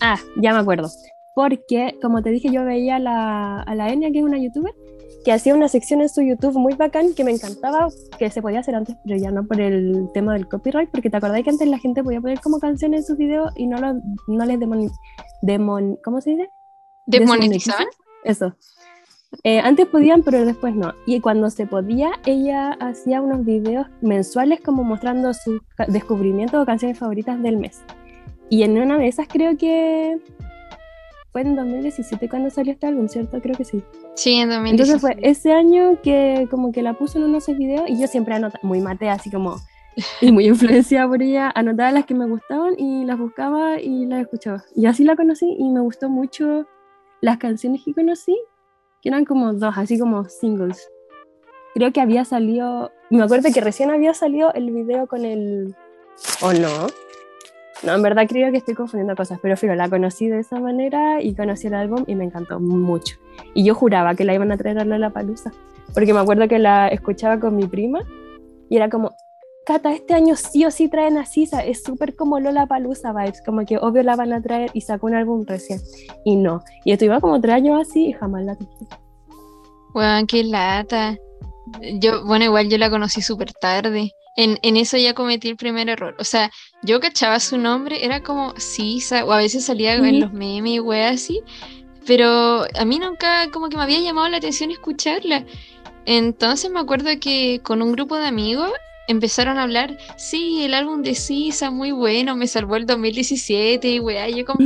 Ah, ya me acuerdo. Porque, como te dije, yo veía a la, a la Enya, que es una youtuber, que hacía una sección en su YouTube muy bacán que me encantaba, que se podía hacer antes, pero ya no por el tema del copyright, porque te acordás que antes la gente podía poner como canciones en sus videos y no, lo, no les demon, demon, ¿cómo se dice? ¿Desmonetizaban? Eso. Eh, antes podían, pero después no. Y cuando se podía, ella hacía unos videos mensuales como mostrando sus descubrimientos o canciones favoritas del mes. Y en una de esas creo que fue en 2017 cuando salió este álbum, ¿cierto? Creo que sí. Sí, en Entonces 2016. fue ese año que como que la puso en uno de esos videos y yo siempre anotaba, muy mate, así como, [LAUGHS] y muy influenciada por ella, anotaba las que me gustaban y las buscaba y las escuchaba. Y así la conocí y me gustó mucho las canciones que conocí, que eran como dos, así como singles. creo que había salido, me acuerdo que recién había salido el video con el, ¿o no? No, en verdad creo que estoy confundiendo cosas, pero fíjate, la conocí de esa manera y conocí el álbum y me encantó mucho. Y yo juraba que la iban a traer a la Palusa, porque me acuerdo que la escuchaba con mi prima y era como, Cata, este año sí o sí traen a Sisa, es súper como Lola Palusa vibes, como que obvio la van a traer y sacó un álbum recién. Y no, y estuve como tres años así y jamás la traje. Weón, qué lata. Yo, bueno, igual yo la conocí súper tarde. En, en, eso ya cometí el primer error. O sea, yo cachaba su nombre, era como Sisa, o a veces salía en los memes y weas así, pero a mí nunca como que me había llamado la atención escucharla. Entonces me acuerdo que con un grupo de amigos empezaron a hablar, sí, el álbum de Sisa, muy bueno, me salvó el 2017 y weá, yo como,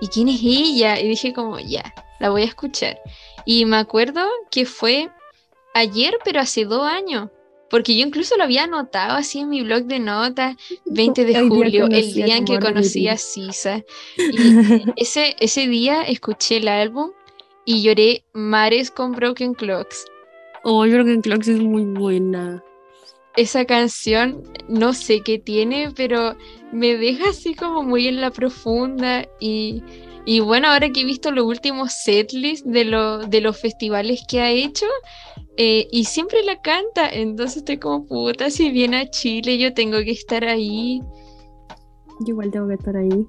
¿y quién es ella? Y dije como, ya, la voy a escuchar. Y me acuerdo que fue ayer, pero hace dos años. Porque yo incluso lo había anotado así en mi blog de notas, [LAUGHS] 20 de julio, el día en que conocí a Sisa. [LAUGHS] Y ese, ese día escuché el álbum y lloré mares con Broken Clocks. Oh, Broken Clocks es muy buena. Esa canción, no sé qué tiene, pero me deja así como muy en la profunda y y bueno, ahora que he visto los últimos setlists de, de los festivales que ha hecho, eh, y siempre la canta, entonces estoy como puta, si viene a Chile yo tengo que estar ahí. Yo igual tengo que estar ahí.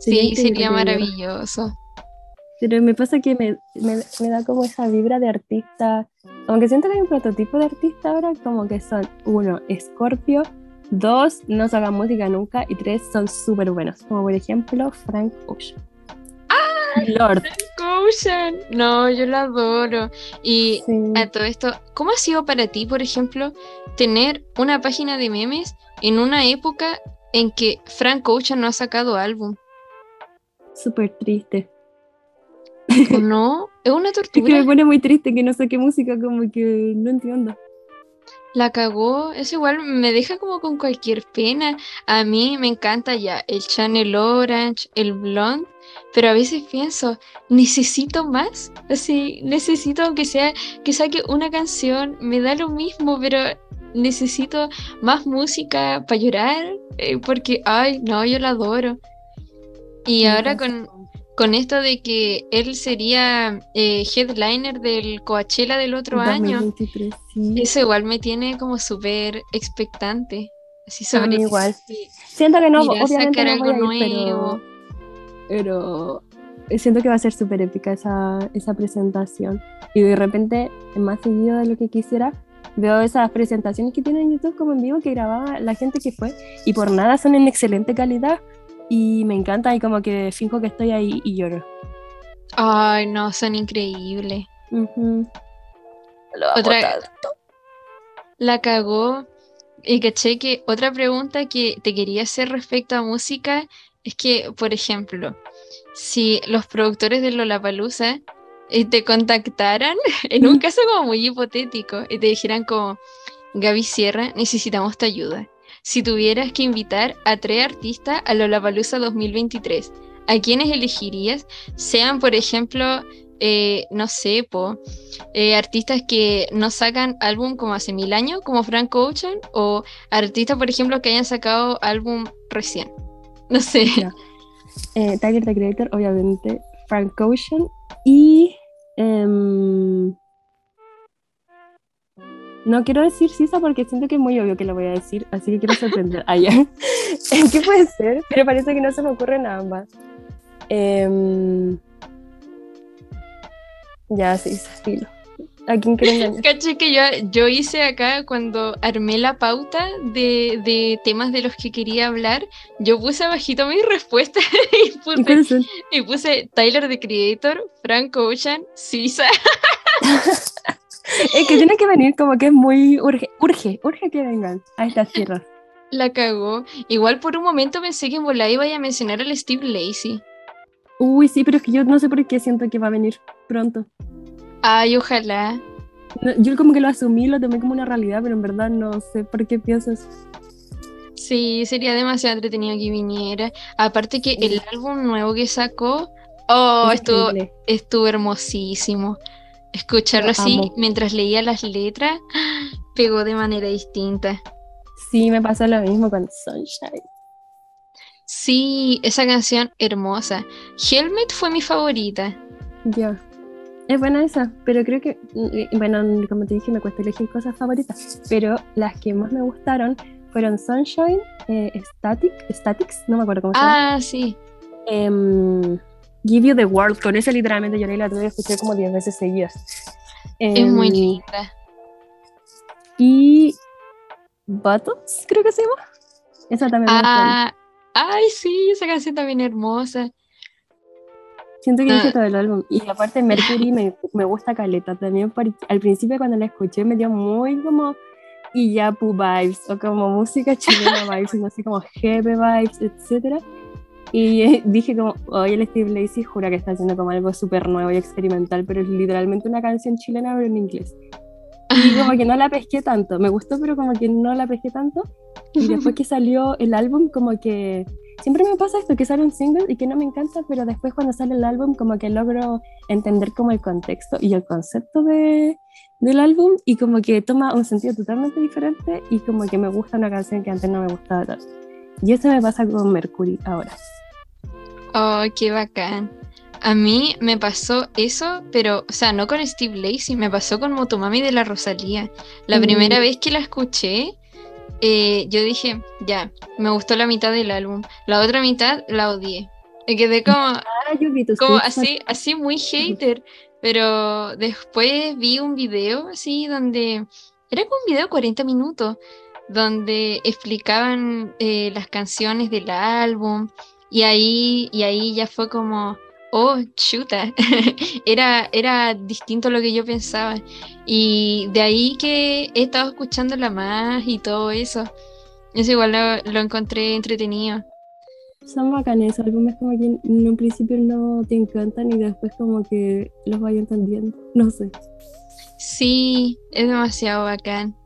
sí, sería maravilloso. Pero me pasa que me, me, da como esa vibra de artista, como que siento que hay un prototipo de artista ahora, como que son, uno, Scorpio, dos, no sacan música nunca, y tres, son súper buenos, como por ejemplo Frank Ocean. Lord. No, yo la adoro. Y a todo esto, ¿cómo ha sido para ti, por ejemplo, tener una página de memes en una época en que Frank Ocean no ha sacado álbum? Súper triste. no? Es una tortura. [LAUGHS] Es que me pone muy triste que no saque música, como que no entiendo. La cagó, es igual, me deja como con cualquier pena. A mí me encanta ya el Channel Orange, el Blonde, pero a veces pienso, necesito más, así, necesito que sea, que saque una canción, me da lo mismo, pero necesito más música para llorar, eh, porque, ay, no, yo la adoro. Y ahora con, con esto de que él sería eh, headliner del Coachella del otro año, eso igual me tiene como súper expectante. Así sobre igual. Siento que no, obviamente no algo nuevo. Pero, siento que va a ser súper épica esa, esa presentación. Y de repente, más seguido de lo que quisiera, veo esas presentaciones que tiene en YouTube como en vivo que grababa la gente que fue y por nada son en excelente calidad y me encanta y como que fijo que estoy ahí y lloro. Ay, no, son increíbles. Otra, la cagó. Y caché que otra pregunta que te quería hacer respecto a música es que, por ejemplo, si los productores de Lollapalooza eh, te contactaran, [LAUGHS] en un caso como muy hipotético, y te dijeran como, Gaby Sierra, necesitamos tu ayuda si tuvieras que invitar a tres artistas a Lollapalooza 2023, ¿a quiénes elegirías? Sean, por ejemplo, eh, no sé, po, eh, artistas que no sacan álbum como hace mil años, como Frank Ocean, o artistas, por ejemplo, que hayan sacado álbum recién. No sé. Eh, Tiger the Creator, obviamente, Frank Ocean y... Em, no quiero decir Sisa porque siento que es muy obvio que lo voy a decir, así que quiero sorprender. Ah, [LAUGHS] ¿Qué puede ser? Pero parece que no se me ocurre nada más. Em, ya, Sisa, filo. ¿A quién [LAUGHS] Caché que yo, yo hice acá cuando armé la pauta de, de, temas de los que quería hablar, yo puse abajito mis respuestas [LAUGHS] y puse, y puse Tyler the Creator, Frank Ocean, Sisa. [LAUGHS] es que tiene que venir como que es muy urge, urge, urge que vengan a estas tierras. La cagó. Igual por un momento pensé que en volá iba a mencionar al Steve Lacey. Uy, sí, pero es que yo no sé por qué siento que va a venir pronto. Ay, ojalá. yo como que lo asumí, lo tomé como una realidad, pero en verdad no sé por qué piensas. Sí, sería demasiado entretenido que viniera. Aparte que el álbum nuevo que sacó, oh, estuvo, estuvo hermosísimo. Escucharlo Lo así amo. mientras leía las letras [GASPS] pegó de manera distinta. Sí, me pasó lo mismo con Sunshine. Sí, esa canción hermosa. Helmet fue mi favorita. Ya. Es buena esa, pero creo que, mm, bueno, como te dije, me cuesta elegir cosas favoritas, pero las que más me gustaron fueron Sunshine, eh, Static, Statics, no me acuerdo cómo se llama, Ah, sí. em, Give You the World, con esa literalmente lloré la tuve que escuchar como 10 veces seguidas. Es muy Em, linda. Y Buttons, creo que se llama. Esa también me gusta. Ah, ay, sí, esa canción también hermosa. Siento que ah. todo el álbum. Y aparte Mercury me, me gusta caleta también porque al principio cuando la escuché me dio muy como Iyapu vibes o como música chilena [LAUGHS] vibes, no sé, como jefe vibes, etc. Y [LAUGHS] dije como, oye, el Steve Lacy jura que está haciendo como algo súper nuevo y experimental, pero es literalmente una canción chilena pero en inglés. Y [LAUGHS] como que no la pesqué tanto, me gustó pero como que no la pesqué tanto. Y después que salió el álbum como que siempre me pasa esto, que sale un single y que no me encanta, pero después cuando sale el álbum como que logro entender como el contexto y el concepto de, del álbum y como que toma un sentido totalmente diferente y como que me gusta una canción que antes no me gustaba tanto. Y eso me pasa con Mercury ahora. Oh, qué bacán. A mí me pasó eso, pero, o sea, no con Steve Lacy, me pasó con Motomami de la Rosalía. La Mm. primera vez que la escuché, eh, yo dije, ya, me gustó la mitad del álbum. La otra mitad la odié. Me quedé [LAUGHS] como, Ah, yo vi tus como tweets, así, así muy hater. Pero después vi un video así donde, era como un video de 40 minutos, donde explicaban eh, las canciones del álbum. Y ahí, y ahí ya fue como, oh, chuta, [LAUGHS] era, era distinto a lo que yo pensaba. Y de ahí que he estado escuchándola más y todo eso. Eso igual lo, lo encontré entretenido. Son bacanes, álbumes como que en un principio no te encantan y después como que los vaya entendiendo. No sé. Sí, es demasiado bacán.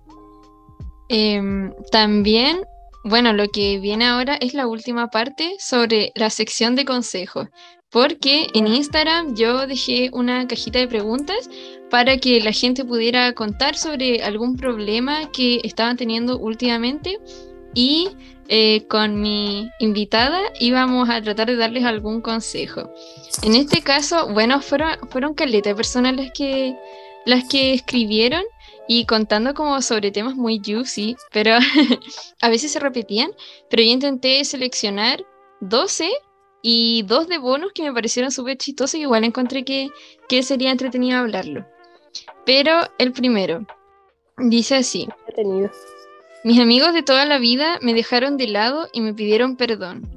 Em, también, bueno, lo que viene ahora es la última parte sobre la sección de consejos, porque en Instagram yo dejé una cajita de preguntas para que la gente pudiera contar sobre algún problema que estaban teniendo últimamente y eh, con mi invitada íbamos a tratar de darles algún consejo. En este caso, bueno, fueron, fueron caleta de personas las que, las que escribieron y contando como sobre temas muy juicy, pero [LAUGHS] a veces se repetían, pero yo intenté seleccionar 12 y dos de bonus que me parecieron súper chistosos y igual encontré que, que sería entretenido hablarlo. Pero el primero dice así. Entretenido. Mis amigos de toda la vida me dejaron de lado y me pidieron perdón.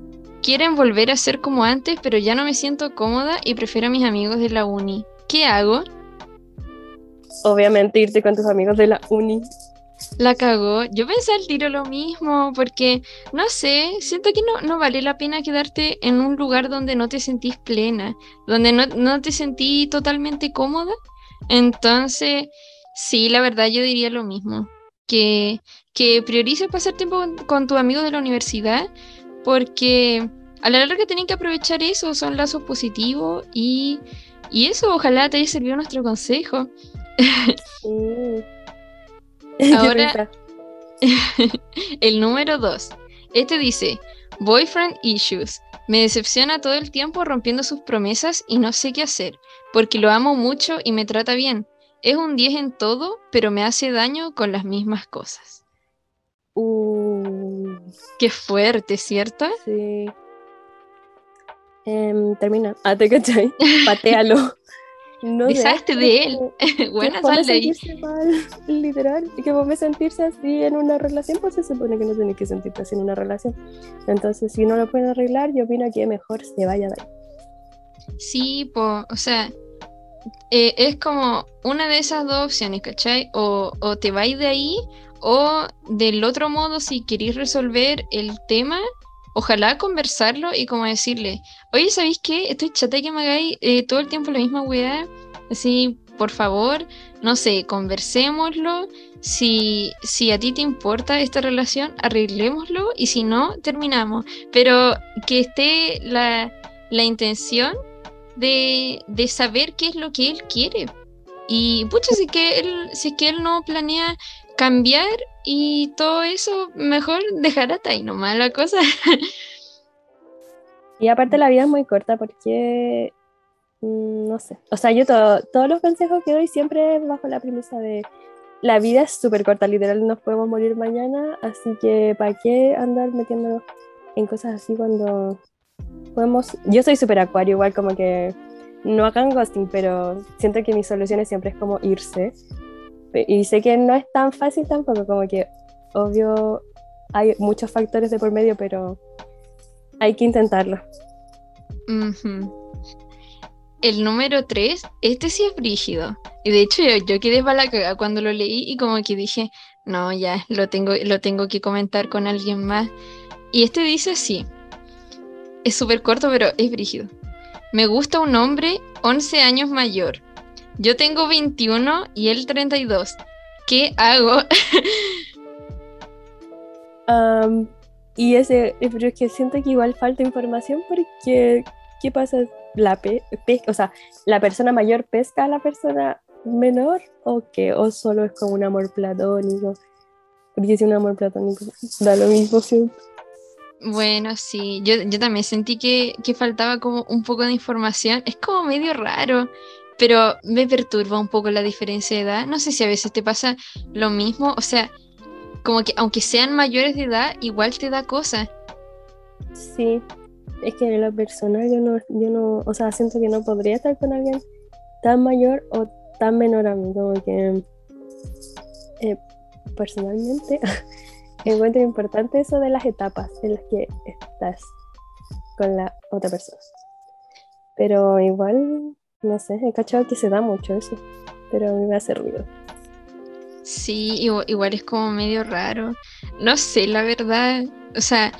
Quieren volver a ser como antes, pero ya no me siento cómoda y prefiero a mis amigos de la uni. ¿Qué hago? Obviamente irte con tus amigos de la uni. La cagó. Yo pensé al tiro lo mismo, porque, no sé, siento que no, no vale la pena quedarte en un lugar donde no te sentís plena, donde no, no te sentís totalmente cómoda. Entonces, sí, la verdad yo diría lo mismo, que, que priorices pasar tiempo con, tus amigos de la universidad, porque a la larga tienen que aprovechar eso, son lazos positivos y, y eso, ojalá te haya servido nuestro consejo. Mm. [LAUGHS] [LAUGHS] Ahora- [LAUGHS] El número 2. Este dice, boyfriend issues. Me decepciona todo el tiempo rompiendo sus promesas y no sé qué hacer, porque lo amo mucho y me trata bien. Es un 10 en todo, pero me hace daño con las mismas cosas. Uh, Qué fuerte, ¿cierto? sí. Em, termina. Ah, te cachai. [LAUGHS] Patealo. No Deshazte [LAUGHS] es de él. Buena que fome sal de ahí. mal, [LAUGHS] literal. Y que fome sentirse así en una relación, pues se supone que no tienes que sentirte así en una relación. Entonces, si no lo pueden arreglar, yo opino que mejor se vaya de ahí. Sí, po, o sea, eh, es como una de esas dos opciones, ¿cachai? O, o te vais de ahí, o del otro modo, si queréis resolver el tema, ojalá conversarlo y como decirle, oye, ¿sabéis qué? Estoy chata que me hagáis eh, todo el tiempo la misma weá. Así, por favor, no sé, conversémoslo. Si, si a ti te importa esta relación, arreglémoslo y si no, terminamos. Pero que esté la, la intención de, de saber qué es lo que él quiere. Y pucha, si que él, si es que él no planea cambiar y todo eso, mejor dejar hasta ahí nomás la cosa. [LAUGHS] Y aparte la vida es muy corta porque, mm, no sé, o sea, yo todos los consejos que doy siempre bajo la premisa de la vida es súper corta, literal, nos podemos morir mañana, así que ¿para qué andar metiéndonos en cosas así cuando podemos... Yo soy súper acuario, igual como que no hagan ghosting, pero siento que mis soluciones siempre es como irse. Y sé que no es tan fácil tampoco, como que obvio hay muchos factores de por medio, pero hay que intentarlo. El número 3, este sí es brígido. Y de hecho yo, quedé para la cuando lo leí y como que dije, no, ya, lo tengo, lo tengo que comentar con alguien más. Y este dice así. Es súper corto, pero es brígido. Me gusta un hombre 11 años mayor. Yo tengo 21 y él 32. ¿Qué hago? y ese, pero es que siento que igual falta información porque, ¿qué pasa? La o sea, ¿la persona mayor pesca a la persona menor o qué? ¿O solo es como un amor platónico? Porque si es un amor platónico, da lo mismo siempre. Bueno, sí, yo, yo también sentí que, que, faltaba como un poco de información. Es como medio raro, pero me perturba un poco la diferencia de edad. No sé si a veces te pasa lo mismo, o sea, como que aunque sean mayores de edad, igual te da cosas. Sí, es que en lo personal yo no, yo no, o sea, siento que no podría estar con alguien tan mayor o tan menor a mí, como que eh, personalmente [LAUGHS] encuentro importante eso de las etapas en las que estás con la otra persona. Pero igual, no sé, he cachado que se da mucho eso, pero a mí me hace ruido. Sí, igual, es como medio raro. No sé, la verdad. O sea,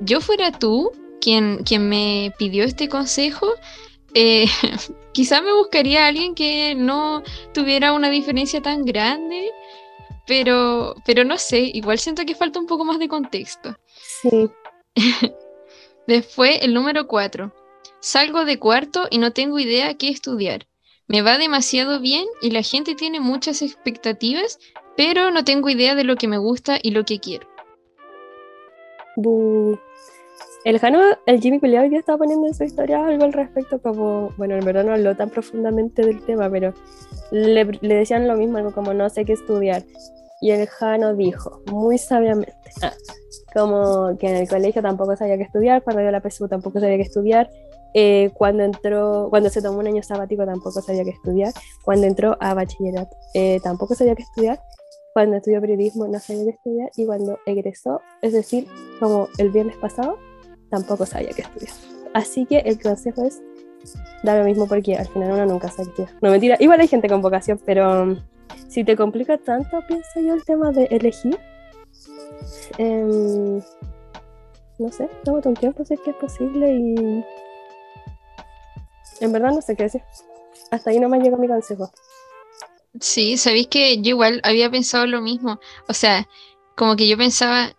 yo fuera tú quien, quien me pidió este consejo, eh, [LAUGHS] quizá me buscaría a alguien que no tuviera una diferencia tan grande, pero, pero no sé, igual siento que falta un poco más de contexto. Sí. [LAUGHS] Después, el número 4. Salgo de cuarto y no tengo idea qué estudiar. Me va demasiado bien y la gente tiene muchas expectativas, pero no tengo idea de lo que me gusta y lo que quiero. El Jano, el Jimmy Culeado ya estaba poniendo en su historia algo al respecto, como, bueno, en verdad no habló tan profundamente del tema, pero le, decían lo mismo, algo como no sé qué estudiar. Y el Jano dijo, muy sabiamente, ah, como que en el colegio tampoco sabía qué estudiar, cuando dio la PSU tampoco sabía qué estudiar, eh, cuando entró, cuando se tomó un año sabático tampoco sabía qué estudiar. Cuando entró a bachillerato eh, tampoco sabía qué estudiar. Cuando estudió periodismo no sabía qué estudiar. Y cuando egresó, es decir, como el viernes pasado, tampoco sabía qué estudiar. Así que el consejo es dar lo mismo porque al final uno nunca sabe qué No mentira, igual hay gente con vocación, pero um, si te complica tanto, pienso yo el tema de elegir. Em, no sé, tómate un tiempo si es que es posible y en verdad no sé qué decir. Hasta ahí no me llegó mi consejo. Sí, sabéis que yo igual había pensado lo mismo. O sea, como que yo pensaba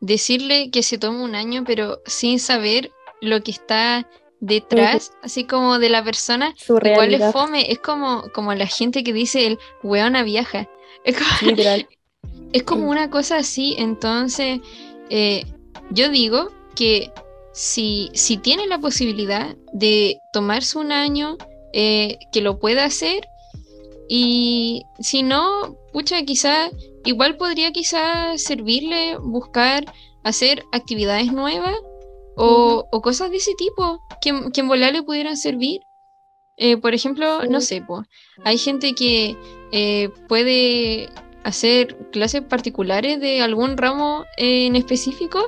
decirle que se tome un año, pero sin saber lo que está detrás, así como de la persona, igual es fome. Es como, como la gente que dice el weona viaja. Es como, [LAUGHS] es como una cosa así. Entonces, eh, yo digo que si, si tiene la posibilidad de tomarse un año, eh, que lo pueda hacer. Y si no, pucha, quizá, igual podría quizá servirle buscar hacer actividades nuevas o, cosas de ese tipo que, que en volar le pudieran servir. Eh, por ejemplo, no sé, hay gente que eh, puede hacer clases particulares de algún ramo en específico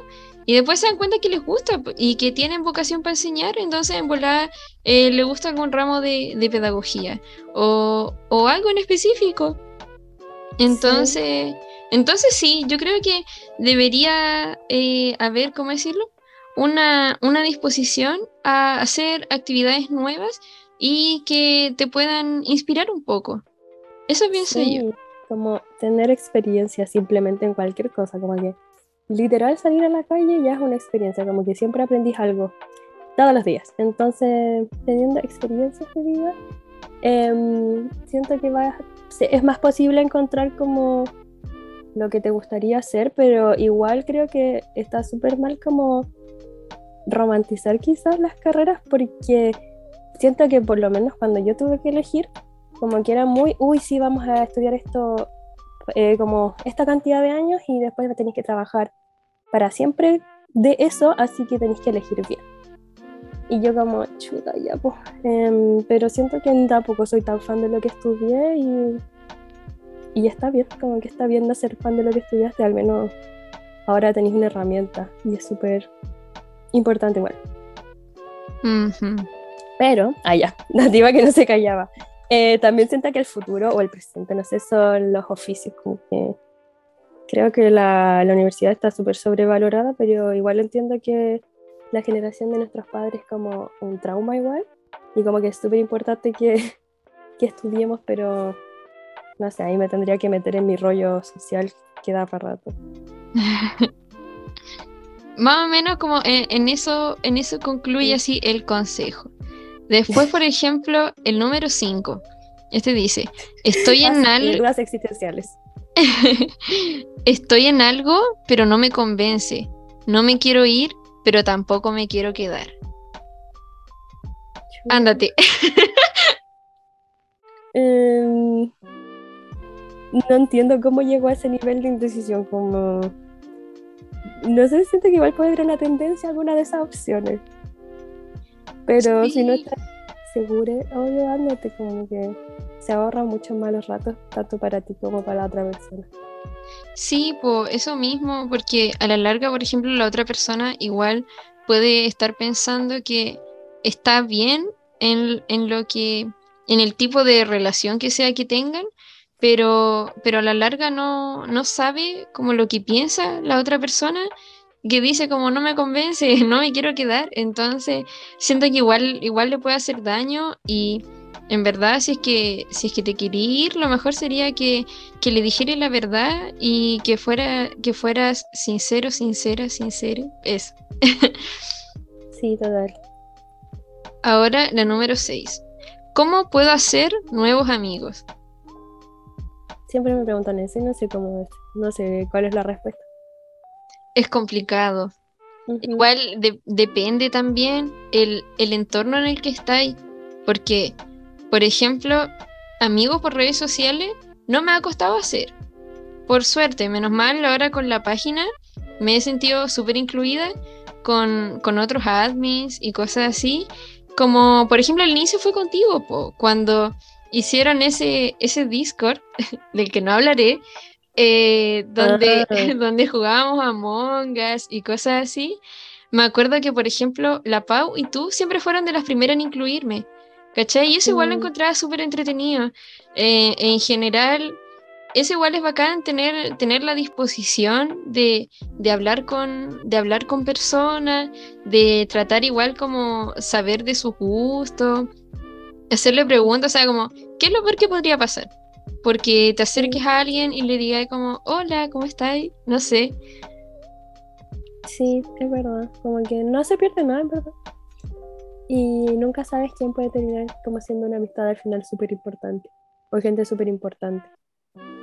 y después se dan cuenta que les gusta y que tienen vocación para enseñar, entonces en volar eh, le gusta algún ramo de, pedagogía o, algo en específico. Entonces, sí. entonces sí, yo creo que debería eh, haber, ¿cómo decirlo? Una, una disposición a hacer actividades nuevas y que te puedan inspirar un poco. Eso pienso yo. Como tener experiencia simplemente en cualquier cosa, como que literal salir a la calle ya es una experiencia, como que siempre aprendís algo todos los días. Entonces, teniendo experiencias de vida, em, siento que es más posible encontrar como lo que te gustaría hacer, pero igual creo que está súper mal como romantizar quizás las carreras porque siento que por lo menos cuando yo tuve que elegir, como que era muy, uy, sí, vamos a estudiar esto eh, como esta cantidad de años y después tenéis que trabajar para siempre de eso, así que tenéis que elegir bien. Y yo como, chuta, ya, pues. pero siento que tampoco soy tan fan de lo que estudié y, y está bien, como que está bien no ser fan de lo que estudiaste, al menos ahora tenéis una herramienta y es súper importante igual. Pero, ah, ya, [LAUGHS] nativa que no se callaba. Eh, también siento que el futuro o el presente, no sé, son los oficios, como que creo que la, la universidad está súper sobrevalorada, pero igual entiendo que la generación de nuestros padres como un trauma igual, y como que es súper importante que, [LAUGHS] que estudiemos, pero no sé, ahí me tendría que meter en mi rollo social que da para rato. [LAUGHS] Más o menos como en, eso, en eso concluye así el consejo. Después, por ejemplo, el número 5. Este dice, estoy en algo... existenciales. [LAUGHS] estoy en algo, pero no me convence. No me quiero ir, pero tampoco me quiero quedar. Ándate. Em, no entiendo cómo llegó a ese nivel de indecisión, como... No sé, siento que igual puede haber una tendencia a alguna de esas opciones. Pero si no estás segura, obvio, ándate, como que se ahorra muchos malos ratos, tanto para ti como para la otra persona. Sí, pues eso mismo, porque a la larga, por ejemplo, la otra persona igual puede estar pensando que está bien en, en lo que, en el tipo de relación que sea que tengan, pero, pero a la larga no, no sabe como lo que piensa la otra persona que dice como no me convence, [LAUGHS] no me quiero quedar, entonces siento que igual, igual le puede hacer daño y en verdad si es que, si es que te quería ir, lo mejor sería que, que le dijeras la verdad y que, fuera, que fueras sincero, sincera, sincero, eso. [LAUGHS] sí, total. Ahora la número 6. ¿Cómo puedo hacer nuevos amigos? Siempre me preguntan eso y no sé cómo es, no sé cuál es la respuesta es complicado. Igual depende también el, entorno en el que estáis. Porque, por ejemplo, amigos por redes sociales no me ha costado hacer. Por suerte, menos mal, ahora con la página me he sentido súper incluida con, otros admins y cosas así. Como, por ejemplo, el inicio fue contigo, cuando hicieron ese, ese Discord, [LAUGHS] del que no hablaré, eh, donde, ah. [LAUGHS] donde jugábamos a Mongas y cosas así. Me acuerdo que, por ejemplo, la Pau y tú siempre fueron de las primeras en incluirme. ¿Cachai? Y eso igual lo mm. encontraba súper entretenido. Eh, en general, eso igual es bacán tener, tener la disposición de, de, hablar con, de hablar con personas, de tratar igual como saber de sus gustos, hacerle preguntas, o sea, como, ¿qué es lo peor que podría pasar? Porque te acerques a alguien y le digas como, hola, ¿cómo estáis? No sé. Sí, es verdad. Como que no se pierde nada, en verdad. Y nunca sabes quién puede terminar como siendo una amistad al final súper importante. O gente súper importante.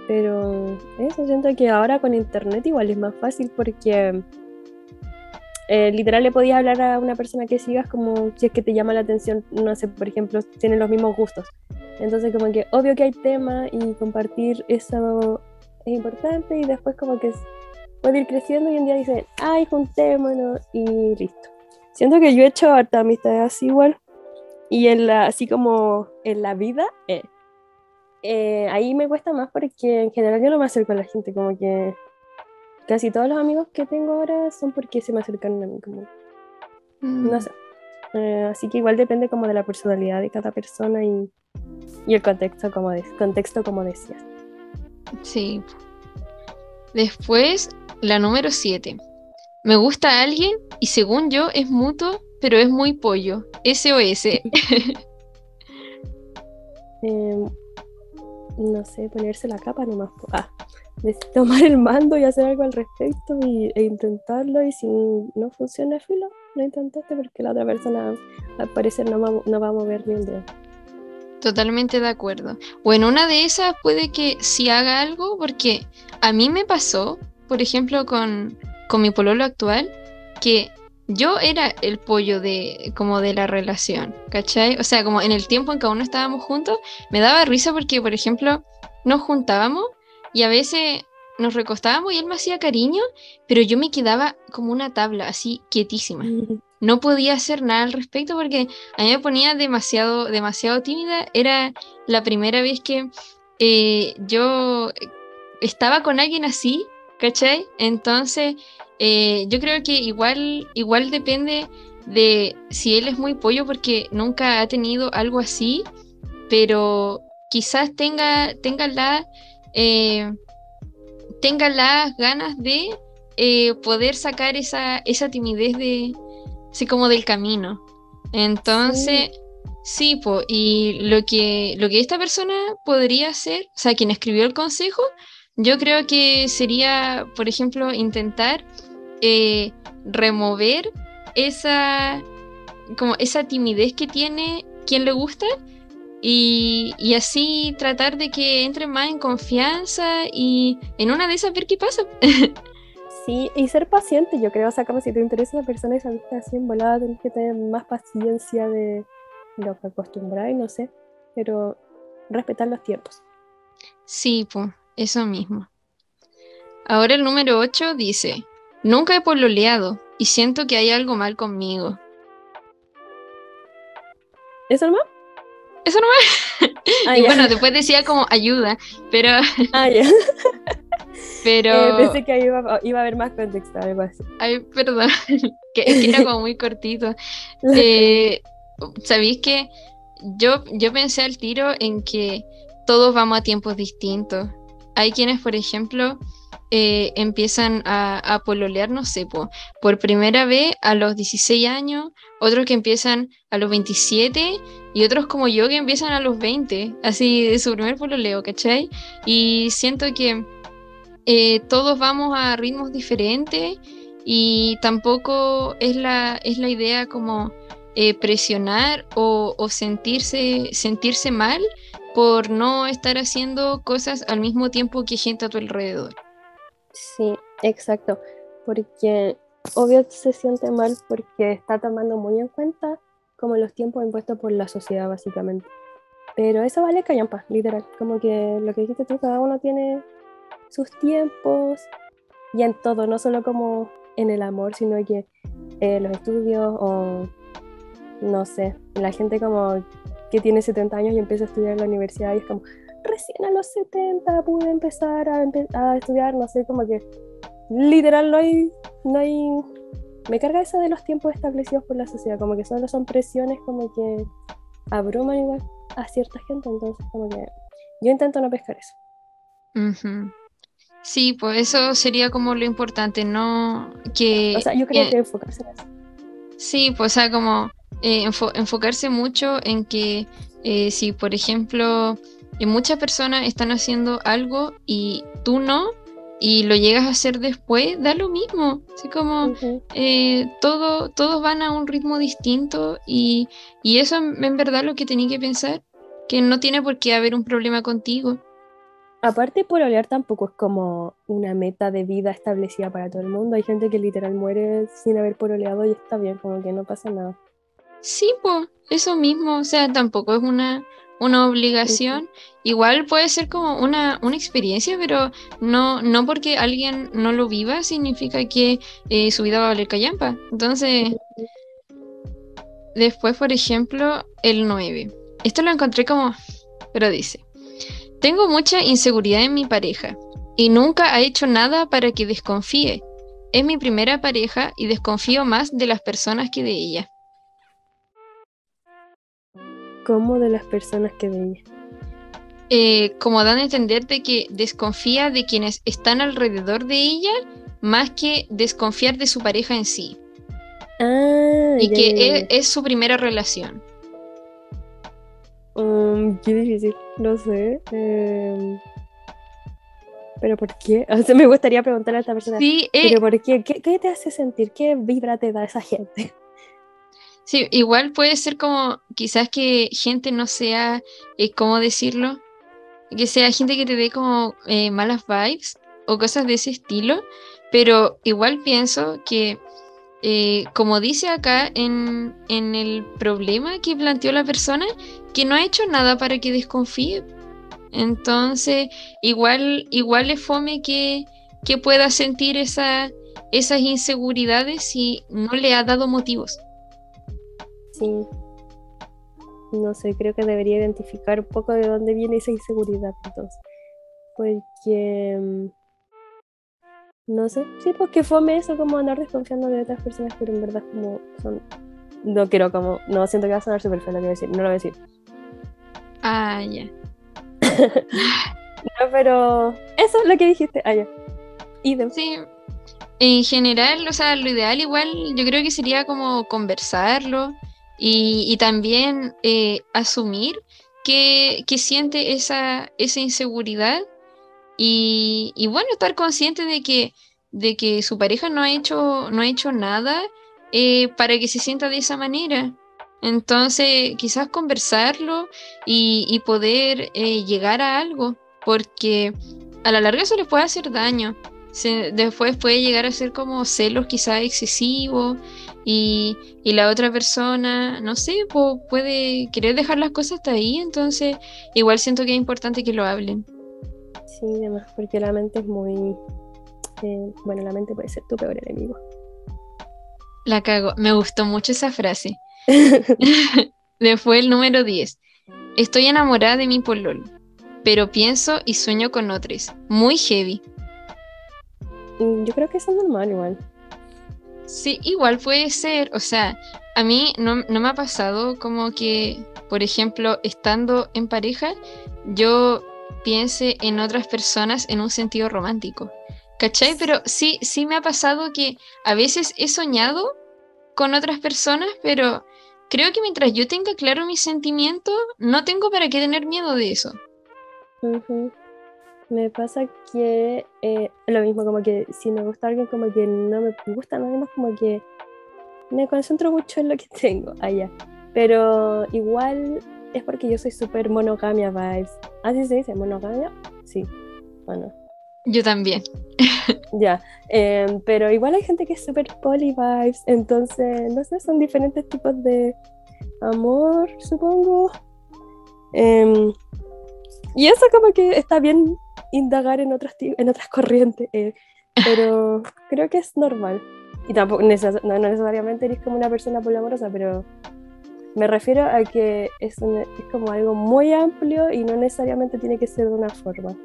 Pero eso siento que ahora con internet igual es más fácil porque eh, literal le podías hablar a una persona que sigas como si es que te llama la atención, no sé, por ejemplo, tienen los mismos gustos. Entonces como que obvio que hay tema y compartir eso es importante y después como que puede ir creciendo y un día dicen, ay, juntémonos y listo. Siento que yo he hecho harta amistades así igual y en la, así como en la vida, eh, eh, ahí me cuesta más porque en general yo no me acerco a la gente, como que casi todos los amigos que tengo ahora son porque se me acercan a mí, como, no mm. sé. Eh, así que igual depende como de la personalidad de cada persona y, y el contexto como, de, contexto como decías. Sí. Después, la número 7. Me gusta alguien y según yo es mutuo, pero es muy pollo. SOS. [LAUGHS] eh, no sé, ponerse la capa nomás. Ah, tomar el mando y hacer algo al respecto y, e intentarlo y si no funciona, filo, lo intentaste porque la otra persona al parecer no va, no va a mover ni un dedo. Totalmente de acuerdo. O en una de esas puede que sí haga algo, porque a mí me pasó, por ejemplo, con, con mi pololo actual, que yo era el pollo de como de la relación, ¿cachai? O sea, como en el tiempo en que aún no estábamos juntos, me daba risa porque, por ejemplo, nos juntábamos y a veces nos recostábamos y él me hacía cariño, pero yo me quedaba como una tabla, así quietísima. No podía hacer nada al respecto porque a mí me ponía demasiado, demasiado tímida. Era la primera vez que eh, yo estaba con alguien así, ¿cachai? Entonces, eh, yo creo que igual, igual depende de si él es muy pollo porque nunca ha tenido algo así, pero quizás tenga, tenga la... Eh, tenga las ganas de eh, poder sacar esa, esa timidez de, así como del camino. Entonces, sí, y lo que, lo que esta persona podría hacer, o sea, quien escribió el consejo, yo creo que sería, por ejemplo, intentar eh, remover esa, como esa timidez que tiene quien le gusta y, así tratar de que entre más en confianza y en una de esas ver qué pasa. [LAUGHS] Sí, y ser paciente, yo creo, o sea, como si te interesa una persona y saliste así en volada, tenés que tener más paciencia de lo que acostumbráis, no sé, pero respetar los tiempos. Sí, pues, eso mismo. Ahora el número 8 dice, nunca he pololeado y siento que hay algo mal conmigo. ¿Eso nomás? Eso no [LAUGHS] Ah, y bueno, después decía como ayuda, pero. [LAUGHS] Ah, ya. pero. Eh, pensé que iba, iba, a haber más contexto, algo así. Ay, perdón. [LAUGHS] que, que era como muy cortito. Eh, ¿Sabéis que yo, yo pensé al tiro en que todos vamos a tiempos distintos? Hay quienes, por ejemplo, eh, empiezan a, a, pololear, no sé, por primera vez a los 16 años, otros que empiezan a los 27 y otros como yo que empiezan a los 20, así de su primer pololeo, ¿cachai? Y siento que eh, todos vamos a ritmos diferentes y tampoco es la, es la idea como eh, presionar o, o sentirse, sentirse mal por no estar haciendo cosas al mismo tiempo que gente a tu alrededor. Sí, exacto, porque obvio se siente mal porque está tomando muy en cuenta como los tiempos impuestos por la sociedad básicamente. Pero eso vale callampa, literal, como que lo que dijiste tú, cada uno tiene sus tiempos y en todo, no solo como en el amor, sino que eh, los estudios o no sé, la gente como que tiene 70 años y empieza a estudiar en la universidad y es como, recién a los 70 pude empezar a, estudiar, no sé, como que literal no hay, no hay, me carga eso de los tiempos establecidos por la sociedad, como que solo son presiones como que abruman igual a cierta gente, entonces como que yo intento no pescar eso. Sí, pues eso sería como lo importante, no que... O sea, yo creo que enfocarse en eso. Sí, pues o sea, como eh, enfocarse mucho en que eh, si, por ejemplo, y muchas personas están haciendo algo y tú no, y lo llegas a hacer después, da lo mismo. Así como eh, todo, todos van a un ritmo distinto y, y eso en verdad lo que tenía que pensar, que no tiene por qué haber un problema contigo. Aparte, por olear tampoco es como una meta de vida establecida para todo el mundo. Hay gente que literal muere sin haber pololeado y está bien, como que no pasa nada. Sí, pues, eso mismo. O sea, tampoco es una, una obligación. Igual puede ser como una, una, experiencia, pero no, no porque alguien no lo viva significa que eh, su vida va a valer callampa. Entonces, después, por ejemplo, el 9. Esto lo encontré como, pero dice, tengo mucha inseguridad en mi pareja y nunca ha hecho nada para que desconfíe. Es mi primera pareja y desconfío más de las personas que de ella como de las personas que veía. Eh, como dan a entender de que desconfía de quienes están alrededor de ella más que desconfiar de su pareja en sí. Ah, y que Es, su primera relación. Um, qué difícil, no sé. Em, pero ¿por qué? [LAUGHS] O sea, me gustaría preguntarle a esta persona. Sí, ¿Pero eh, por qué? qué? ¿Qué te hace sentir? ¿Qué vibra te da esa gente? Sí, igual puede ser como quizás que gente no sea, eh, ¿cómo decirlo? Que sea gente que te dé como eh, malas vibes o cosas de ese estilo, pero igual pienso que, eh, como dice acá en, en el problema que planteó la persona, que no ha hecho nada para que desconfíe. Entonces, igual, igual le fome que, que pueda sentir esa, esas inseguridades si no le ha dado motivos. Sí. No sé, creo que debería identificar un poco de dónde viene esa inseguridad entonces. Porque... Mm, no sé, sí, porque pues fome eso como andar desconfiando de otras personas, pero en verdad como son... No quiero como... No, siento que va a sonar súper feo lo que voy a decir, no lo voy a decir. Ah, ya. [LAUGHS] no, pero... Eso es lo que dijiste, ah, ya. Sí, en general, o sea, lo ideal igual yo creo que sería como conversarlo, y, también eh, asumir que, siente esa, inseguridad y, bueno, estar consciente de que, su pareja no ha hecho, nada eh, para que se sienta de esa manera. Entonces, quizás conversarlo y, poder eh, llegar a algo, porque a la larga eso les puede hacer daño. después puede llegar a ser como celos quizás excesivos y, la otra persona, no sé, puede querer dejar las cosas hasta ahí, entonces igual siento que es importante que lo hablen. Sí, además, porque la mente es muy... Eh, bueno, la mente puede ser tu peor enemigo. La cago, me gustó mucho esa frase. [LAUGHS] Después el número 10. Estoy enamorada de mi pololo, pero pienso y sueño con otros. Muy heavy. Mm, yo creo que eso es normal igual. Sí, igual puede ser. O sea, a mí no, me ha pasado como que, por ejemplo, estando en pareja, yo piense en otras personas en un sentido romántico. ¿Cachai? Pero sí, sí me ha pasado que a veces he soñado con otras personas, pero creo que mientras yo tenga claro mis sentimientos, no tengo para qué tener miedo de eso. Me pasa que eh, lo mismo, como que si me gusta alguien, como que no me gusta nada más, como que me concentro mucho en lo que [LAUGHS] tengo allá. Pero igual es porque yo soy súper monogamia vibes. ¿Así se dice? ¿Monogamia? Sí. Bueno. Yo también. [LAUGHS] ya. Em, pero igual hay gente que es súper poly vibes. Entonces, no sé, son diferentes tipos de amor, supongo. Em, y eso como que está bien indagar en otras, en otras corrientes, eh, pero [LAUGHS] creo que es normal. Y tampoco no, necesariamente eres como una persona poliamorosa, pero me refiero a que es, es como algo muy amplio y no necesariamente tiene que ser de una forma.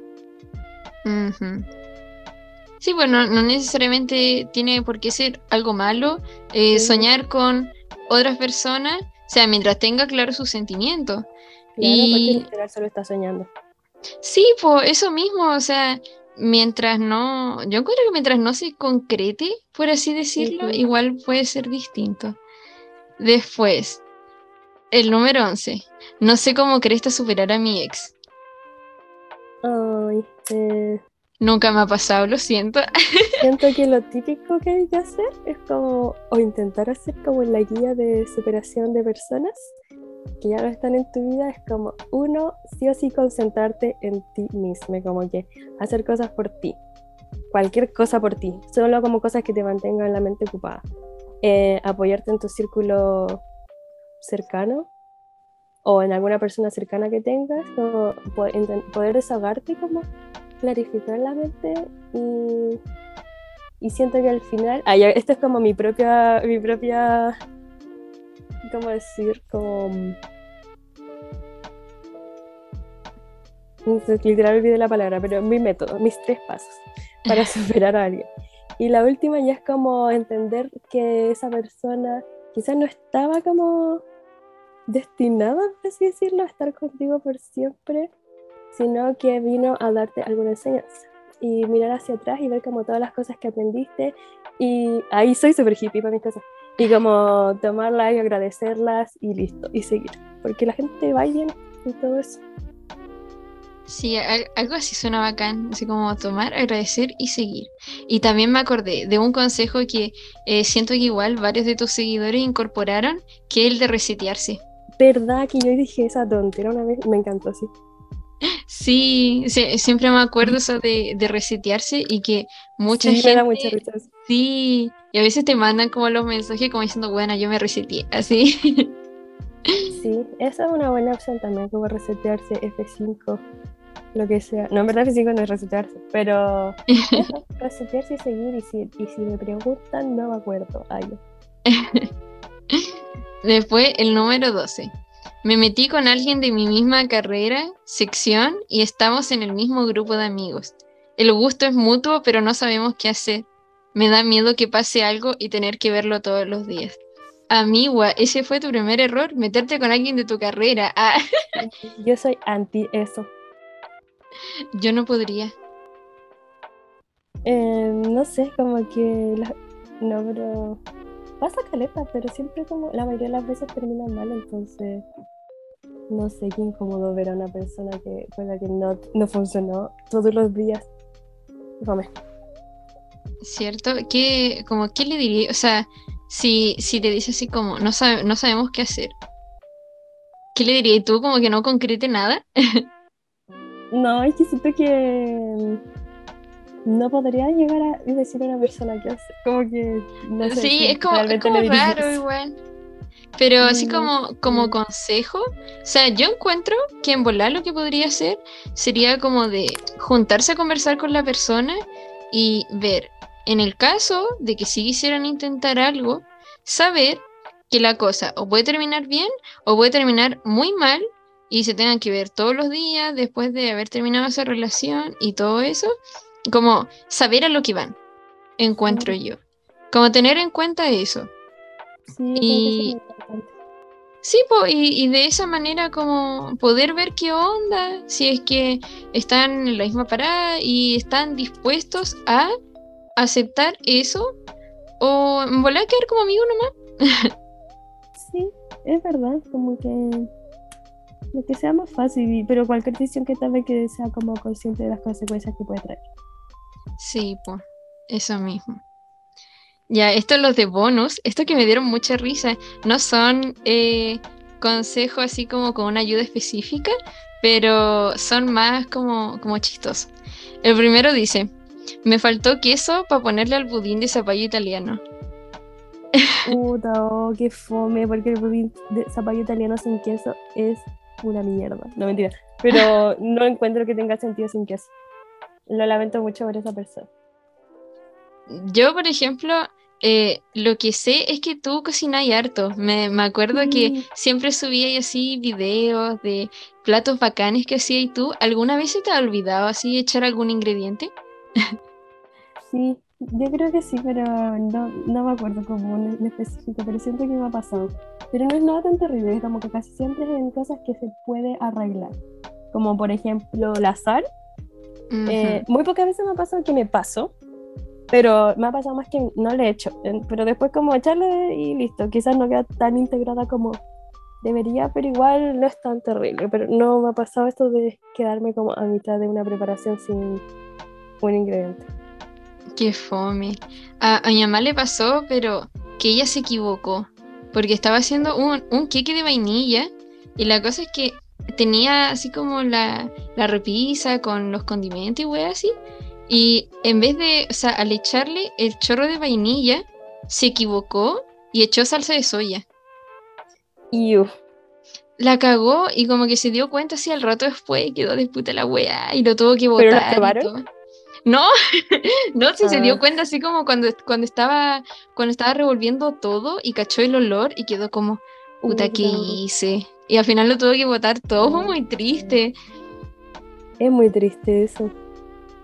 Sí, bueno, no necesariamente tiene por qué ser algo malo. Eh, soñar con otras personas, o sea, mientras tenga claro sus sentimientos. Claro, y... porque literal solo está soñando. Sí, pues eso mismo, o sea, mientras no, yo creo que mientras no se concrete, por así decirlo, igual puede ser distinto. Después, el número 11. No sé cómo crees superar a mi ex. Ay, eh... Nunca me ha pasado, lo siento. [LAUGHS] Siento que lo típico que hay que hacer es como, o intentar hacer como la guía de superación de personas, que ya no están en tu vida, es como uno, sí o sí concentrarte en ti mismo, como que hacer cosas por ti, cualquier cosa por ti, solo como cosas que te mantengan la mente ocupada. Eh, apoyarte en tu círculo cercano o en alguna persona cercana que tengas, como poder desahogarte, como clarificar la mente y, y siento que al final, ah, esto es como mi propia, mi propia ¿cómo decir? Como... Literal olvidé la palabra, pero mi método, mis tres pasos para [LAUGHS] superar a alguien. Y la última ya es como entender que esa persona quizás no estaba como destinada, por así decirlo, a estar contigo por siempre, sino que vino a darte alguna enseñanza. Y mirar hacia atrás y ver como todas las cosas que aprendiste. Y ahí soy súper hippie para mis cosas y como tomarlas y agradecerlas y listo, y seguir. Porque la gente va y viene y todo eso. Sí, algo así suena bacán, así como tomar, agradecer y seguir. Y también me acordé de un consejo que eh, siento que igual varios de tus seguidores incorporaron, que es el de resetearse. ¿Verdad que yo dije esa tontera una vez? Me encantó, sí. Sí, siempre me acuerdo eso de, resetearse y que mucha gente... Me mucha risa. Sí, y a veces te mandan como los mensajes como diciendo, bueno, yo me reseteé, así. Sí, esa es una buena opción también, como resetearse F5 lo que sea. No, en verdad físico no es resetearse, pero [LAUGHS] resetearse y seguir. Y si, y si me preguntan, no me acuerdo. Ay, [LAUGHS] Después, el número 12. Me metí con alguien de mi misma carrera, sección, y estamos en el mismo grupo de amigos. El gusto es mutuo, pero no sabemos qué hacer. Me da miedo que pase algo y tener que verlo todos los días. Amigua, ese fue tu primer error, meterte con alguien de tu carrera. [LAUGHS] Ah. Yo soy anti eso. Yo no podría. Eh, no sé, como que. No, pero. Pasa caleta, pero siempre como. La mayoría de las veces termina mal, entonces. No sé qué incómodo ver a una persona que con la que no, no funcionó todos los días. Fome. ¿Cierto? ¿Qué, como, ¿Qué le diría? O sea, si, si te dice así como, no, sabe, no sabemos qué hacer. ¿Qué le diría? ¿Y tú como que no concrete nada? No, es que siento que no podría llegar a decir a una persona que hace. Como que no sé. Sí, es como, raro igual. Pero así mm, como, como consejo, o sea, yo encuentro que en volar lo que podría hacer sería como de juntarse a conversar con la persona y ver, en el caso de que sí quisieran intentar algo, saber que la cosa o puede terminar bien o puede terminar muy mal y se tengan que ver todos los días después de haber terminado esa relación y todo eso, como saber a lo que van, encuentro yo. Como tener en cuenta eso. Sí, y, sí y, de esa manera como poder ver qué onda, si es que están en la misma parada y están dispuestos a aceptar eso o volar a quedar como amigo nomás. sí, es verdad, como que lo que sea más fácil, pero cualquier decisión que tome que sea como consciente de las consecuencias que puede traer. Sí, pues, eso mismo. Ya, esto los de bonus, esto que me dieron mucha risa, no son eh, consejos así como con una ayuda específica, pero son más como, como chistosos. El primero dice, me faltó queso para ponerle al budín de zapallo italiano. Puta, oh, qué fome, porque el budín de zapallo italiano sin queso es una mierda. No mentira. Pero [LAUGHS] no encuentro que tenga sentido sin queso. Lo lamento mucho por esa persona. Yo, por ejemplo, eh, lo que sé es que tú cocinas harto. Me, me acuerdo que siempre subías así videos de platos bacanes que hacías tú. ¿Alguna vez se te ha olvidado así echar algún ingrediente? Sí, yo creo que sí, pero no, no me acuerdo como en específico, pero siento que me ha pasado. Pero no es nada tan terrible, es como que casi siempre es en cosas que se puede arreglar. Como por ejemplo la sal. Eh, muy pocas veces me ha pasado que me paso, pero me ha pasado más que no le he hecho. Pero después como echarle y listo. Quizás no queda tan integrada como debería, pero igual no es tan terrible. Pero no me ha pasado esto de quedarme como a mitad de una preparación sin un ingrediente. Qué fome. A, mi mamá le pasó, pero que ella se equivocó. Porque estaba haciendo un, un queque de vainilla. Y la cosa es que tenía así como la, la repisa con los condimentos y wey así. Y en vez de, o sea, al echarle el chorro de vainilla, se equivocó y echó salsa de soya. Y La cagó y como que se dio cuenta así al rato después, quedó disputa la wea y lo tuvo que botar. No, [LAUGHS] no, si se dio ah. cuenta así como cuando, cuando, estaba, cuando estaba revolviendo todo y cachó el olor y quedó como, puta, ¿qué hice? Y al final lo tuvo que botar todo, fue muy triste. Es muy triste eso.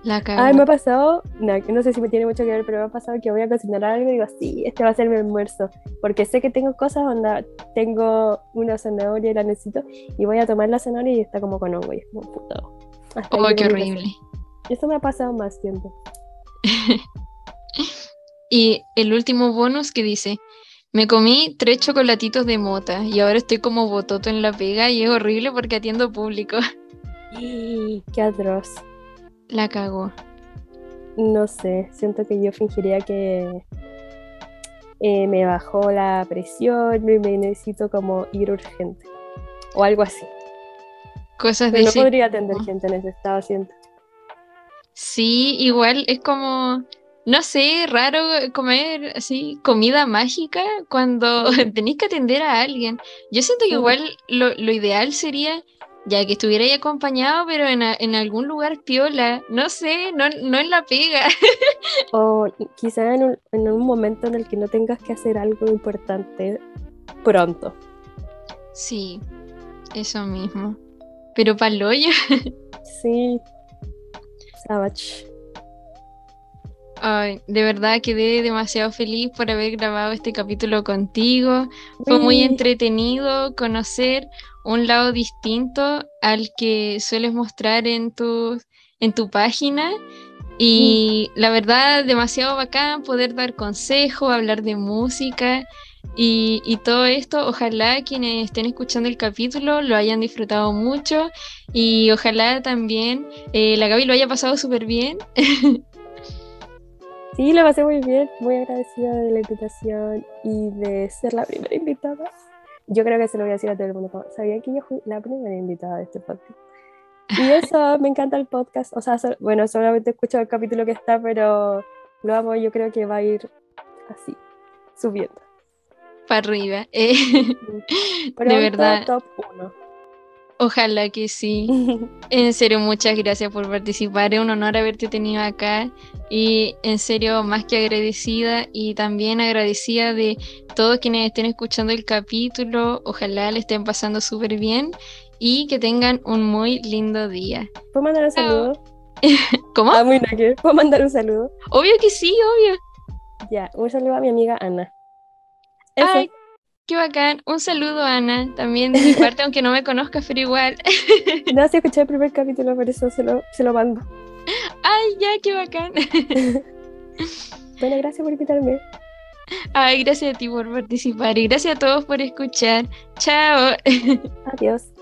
La Ay, me ha pasado, no, no sé si me tiene mucho que ver, pero me ha pasado que voy a cocinar algo y digo, sí, este va a ser mi almuerzo. Porque sé que tengo cosas donde tengo una zanahoria y la necesito, y voy a tomar la zanahoria y está como con hongo y es como puto. Oh, qué horrible. Eso me ha pasado más tiempo. [LAUGHS] y el último bonus que dice, me comí tres chocolatitos de mota y ahora estoy como bototo en la pega y es horrible porque atiendo público. [GASPS] Qué atroz. La cagó. No sé, siento que yo fingiría que eh, me bajó la presión y me necesito como ir urgente. O algo así. Cosas Pero de no podría atender gente en ese estado, siento. Sí, igual es como, no sé, raro comer así comida mágica cuando [LAUGHS] tenéis que atender a alguien. Yo siento que igual lo, lo ideal sería ya que estuviera ahí acompañado, pero en, a- en algún lugar piola, no sé, no, no en la pega. [LAUGHS] O quizá en un, en un momento en el que no tengas que hacer algo importante pronto. Sí, eso mismo. Pero paloyo, [LAUGHS] Sí. Savage. Ay, de verdad quedé demasiado feliz por haber grabado este capítulo contigo. Fue muy Uy, entretenido conocer un lado distinto al que sueles mostrar en tu, en tu página. Y la verdad, demasiado bacán poder dar consejos, hablar de música y, y todo esto. Ojalá quienes estén escuchando el capítulo lo hayan disfrutado mucho y ojalá también eh, la Gaby lo haya pasado súper bien. [LAUGHS] Sí, la pasé muy bien, muy agradecida de la invitación y de ser la primera invitada. Yo creo que se lo voy a decir a todo el mundo. Sabía que yo fui la primera invitada de este podcast. Y [LAUGHS] eso, me encanta el podcast. O sea, so- bueno, solamente escucho el capítulo que está, pero lo amo. Yo creo que va a ir así, subiendo. Para arriba. eh. [LAUGHS] Pronto, de verdad, top 1. Ojalá que sí. [LAUGHS] En serio, muchas gracias por participar. Es un honor haberte tenido acá. Y en serio, más que agradecida y también agradecida de todos quienes estén escuchando el capítulo. Ojalá le estén pasando súper bien y que tengan un muy lindo día. ¿Puedo mandar un saludo? [LAUGHS] ¿Cómo? Ah, muy. ¿Puedo mandar un saludo? Obvio que sí, obvio. Ya, un saludo a mi amiga Ana. Eso. Ay, qué bacán. Un saludo, Ana. También de mi [LAUGHS] parte, aunque no me conozcas, pero igual. [LAUGHS] No, sí escuché el primer capítulo, por eso se lo, se lo mando. Ay, ya, qué bacán. [LAUGHS] Bueno, gracias por invitarme. Ay, gracias a ti por participar y gracias a todos por escuchar. Chao. Adiós.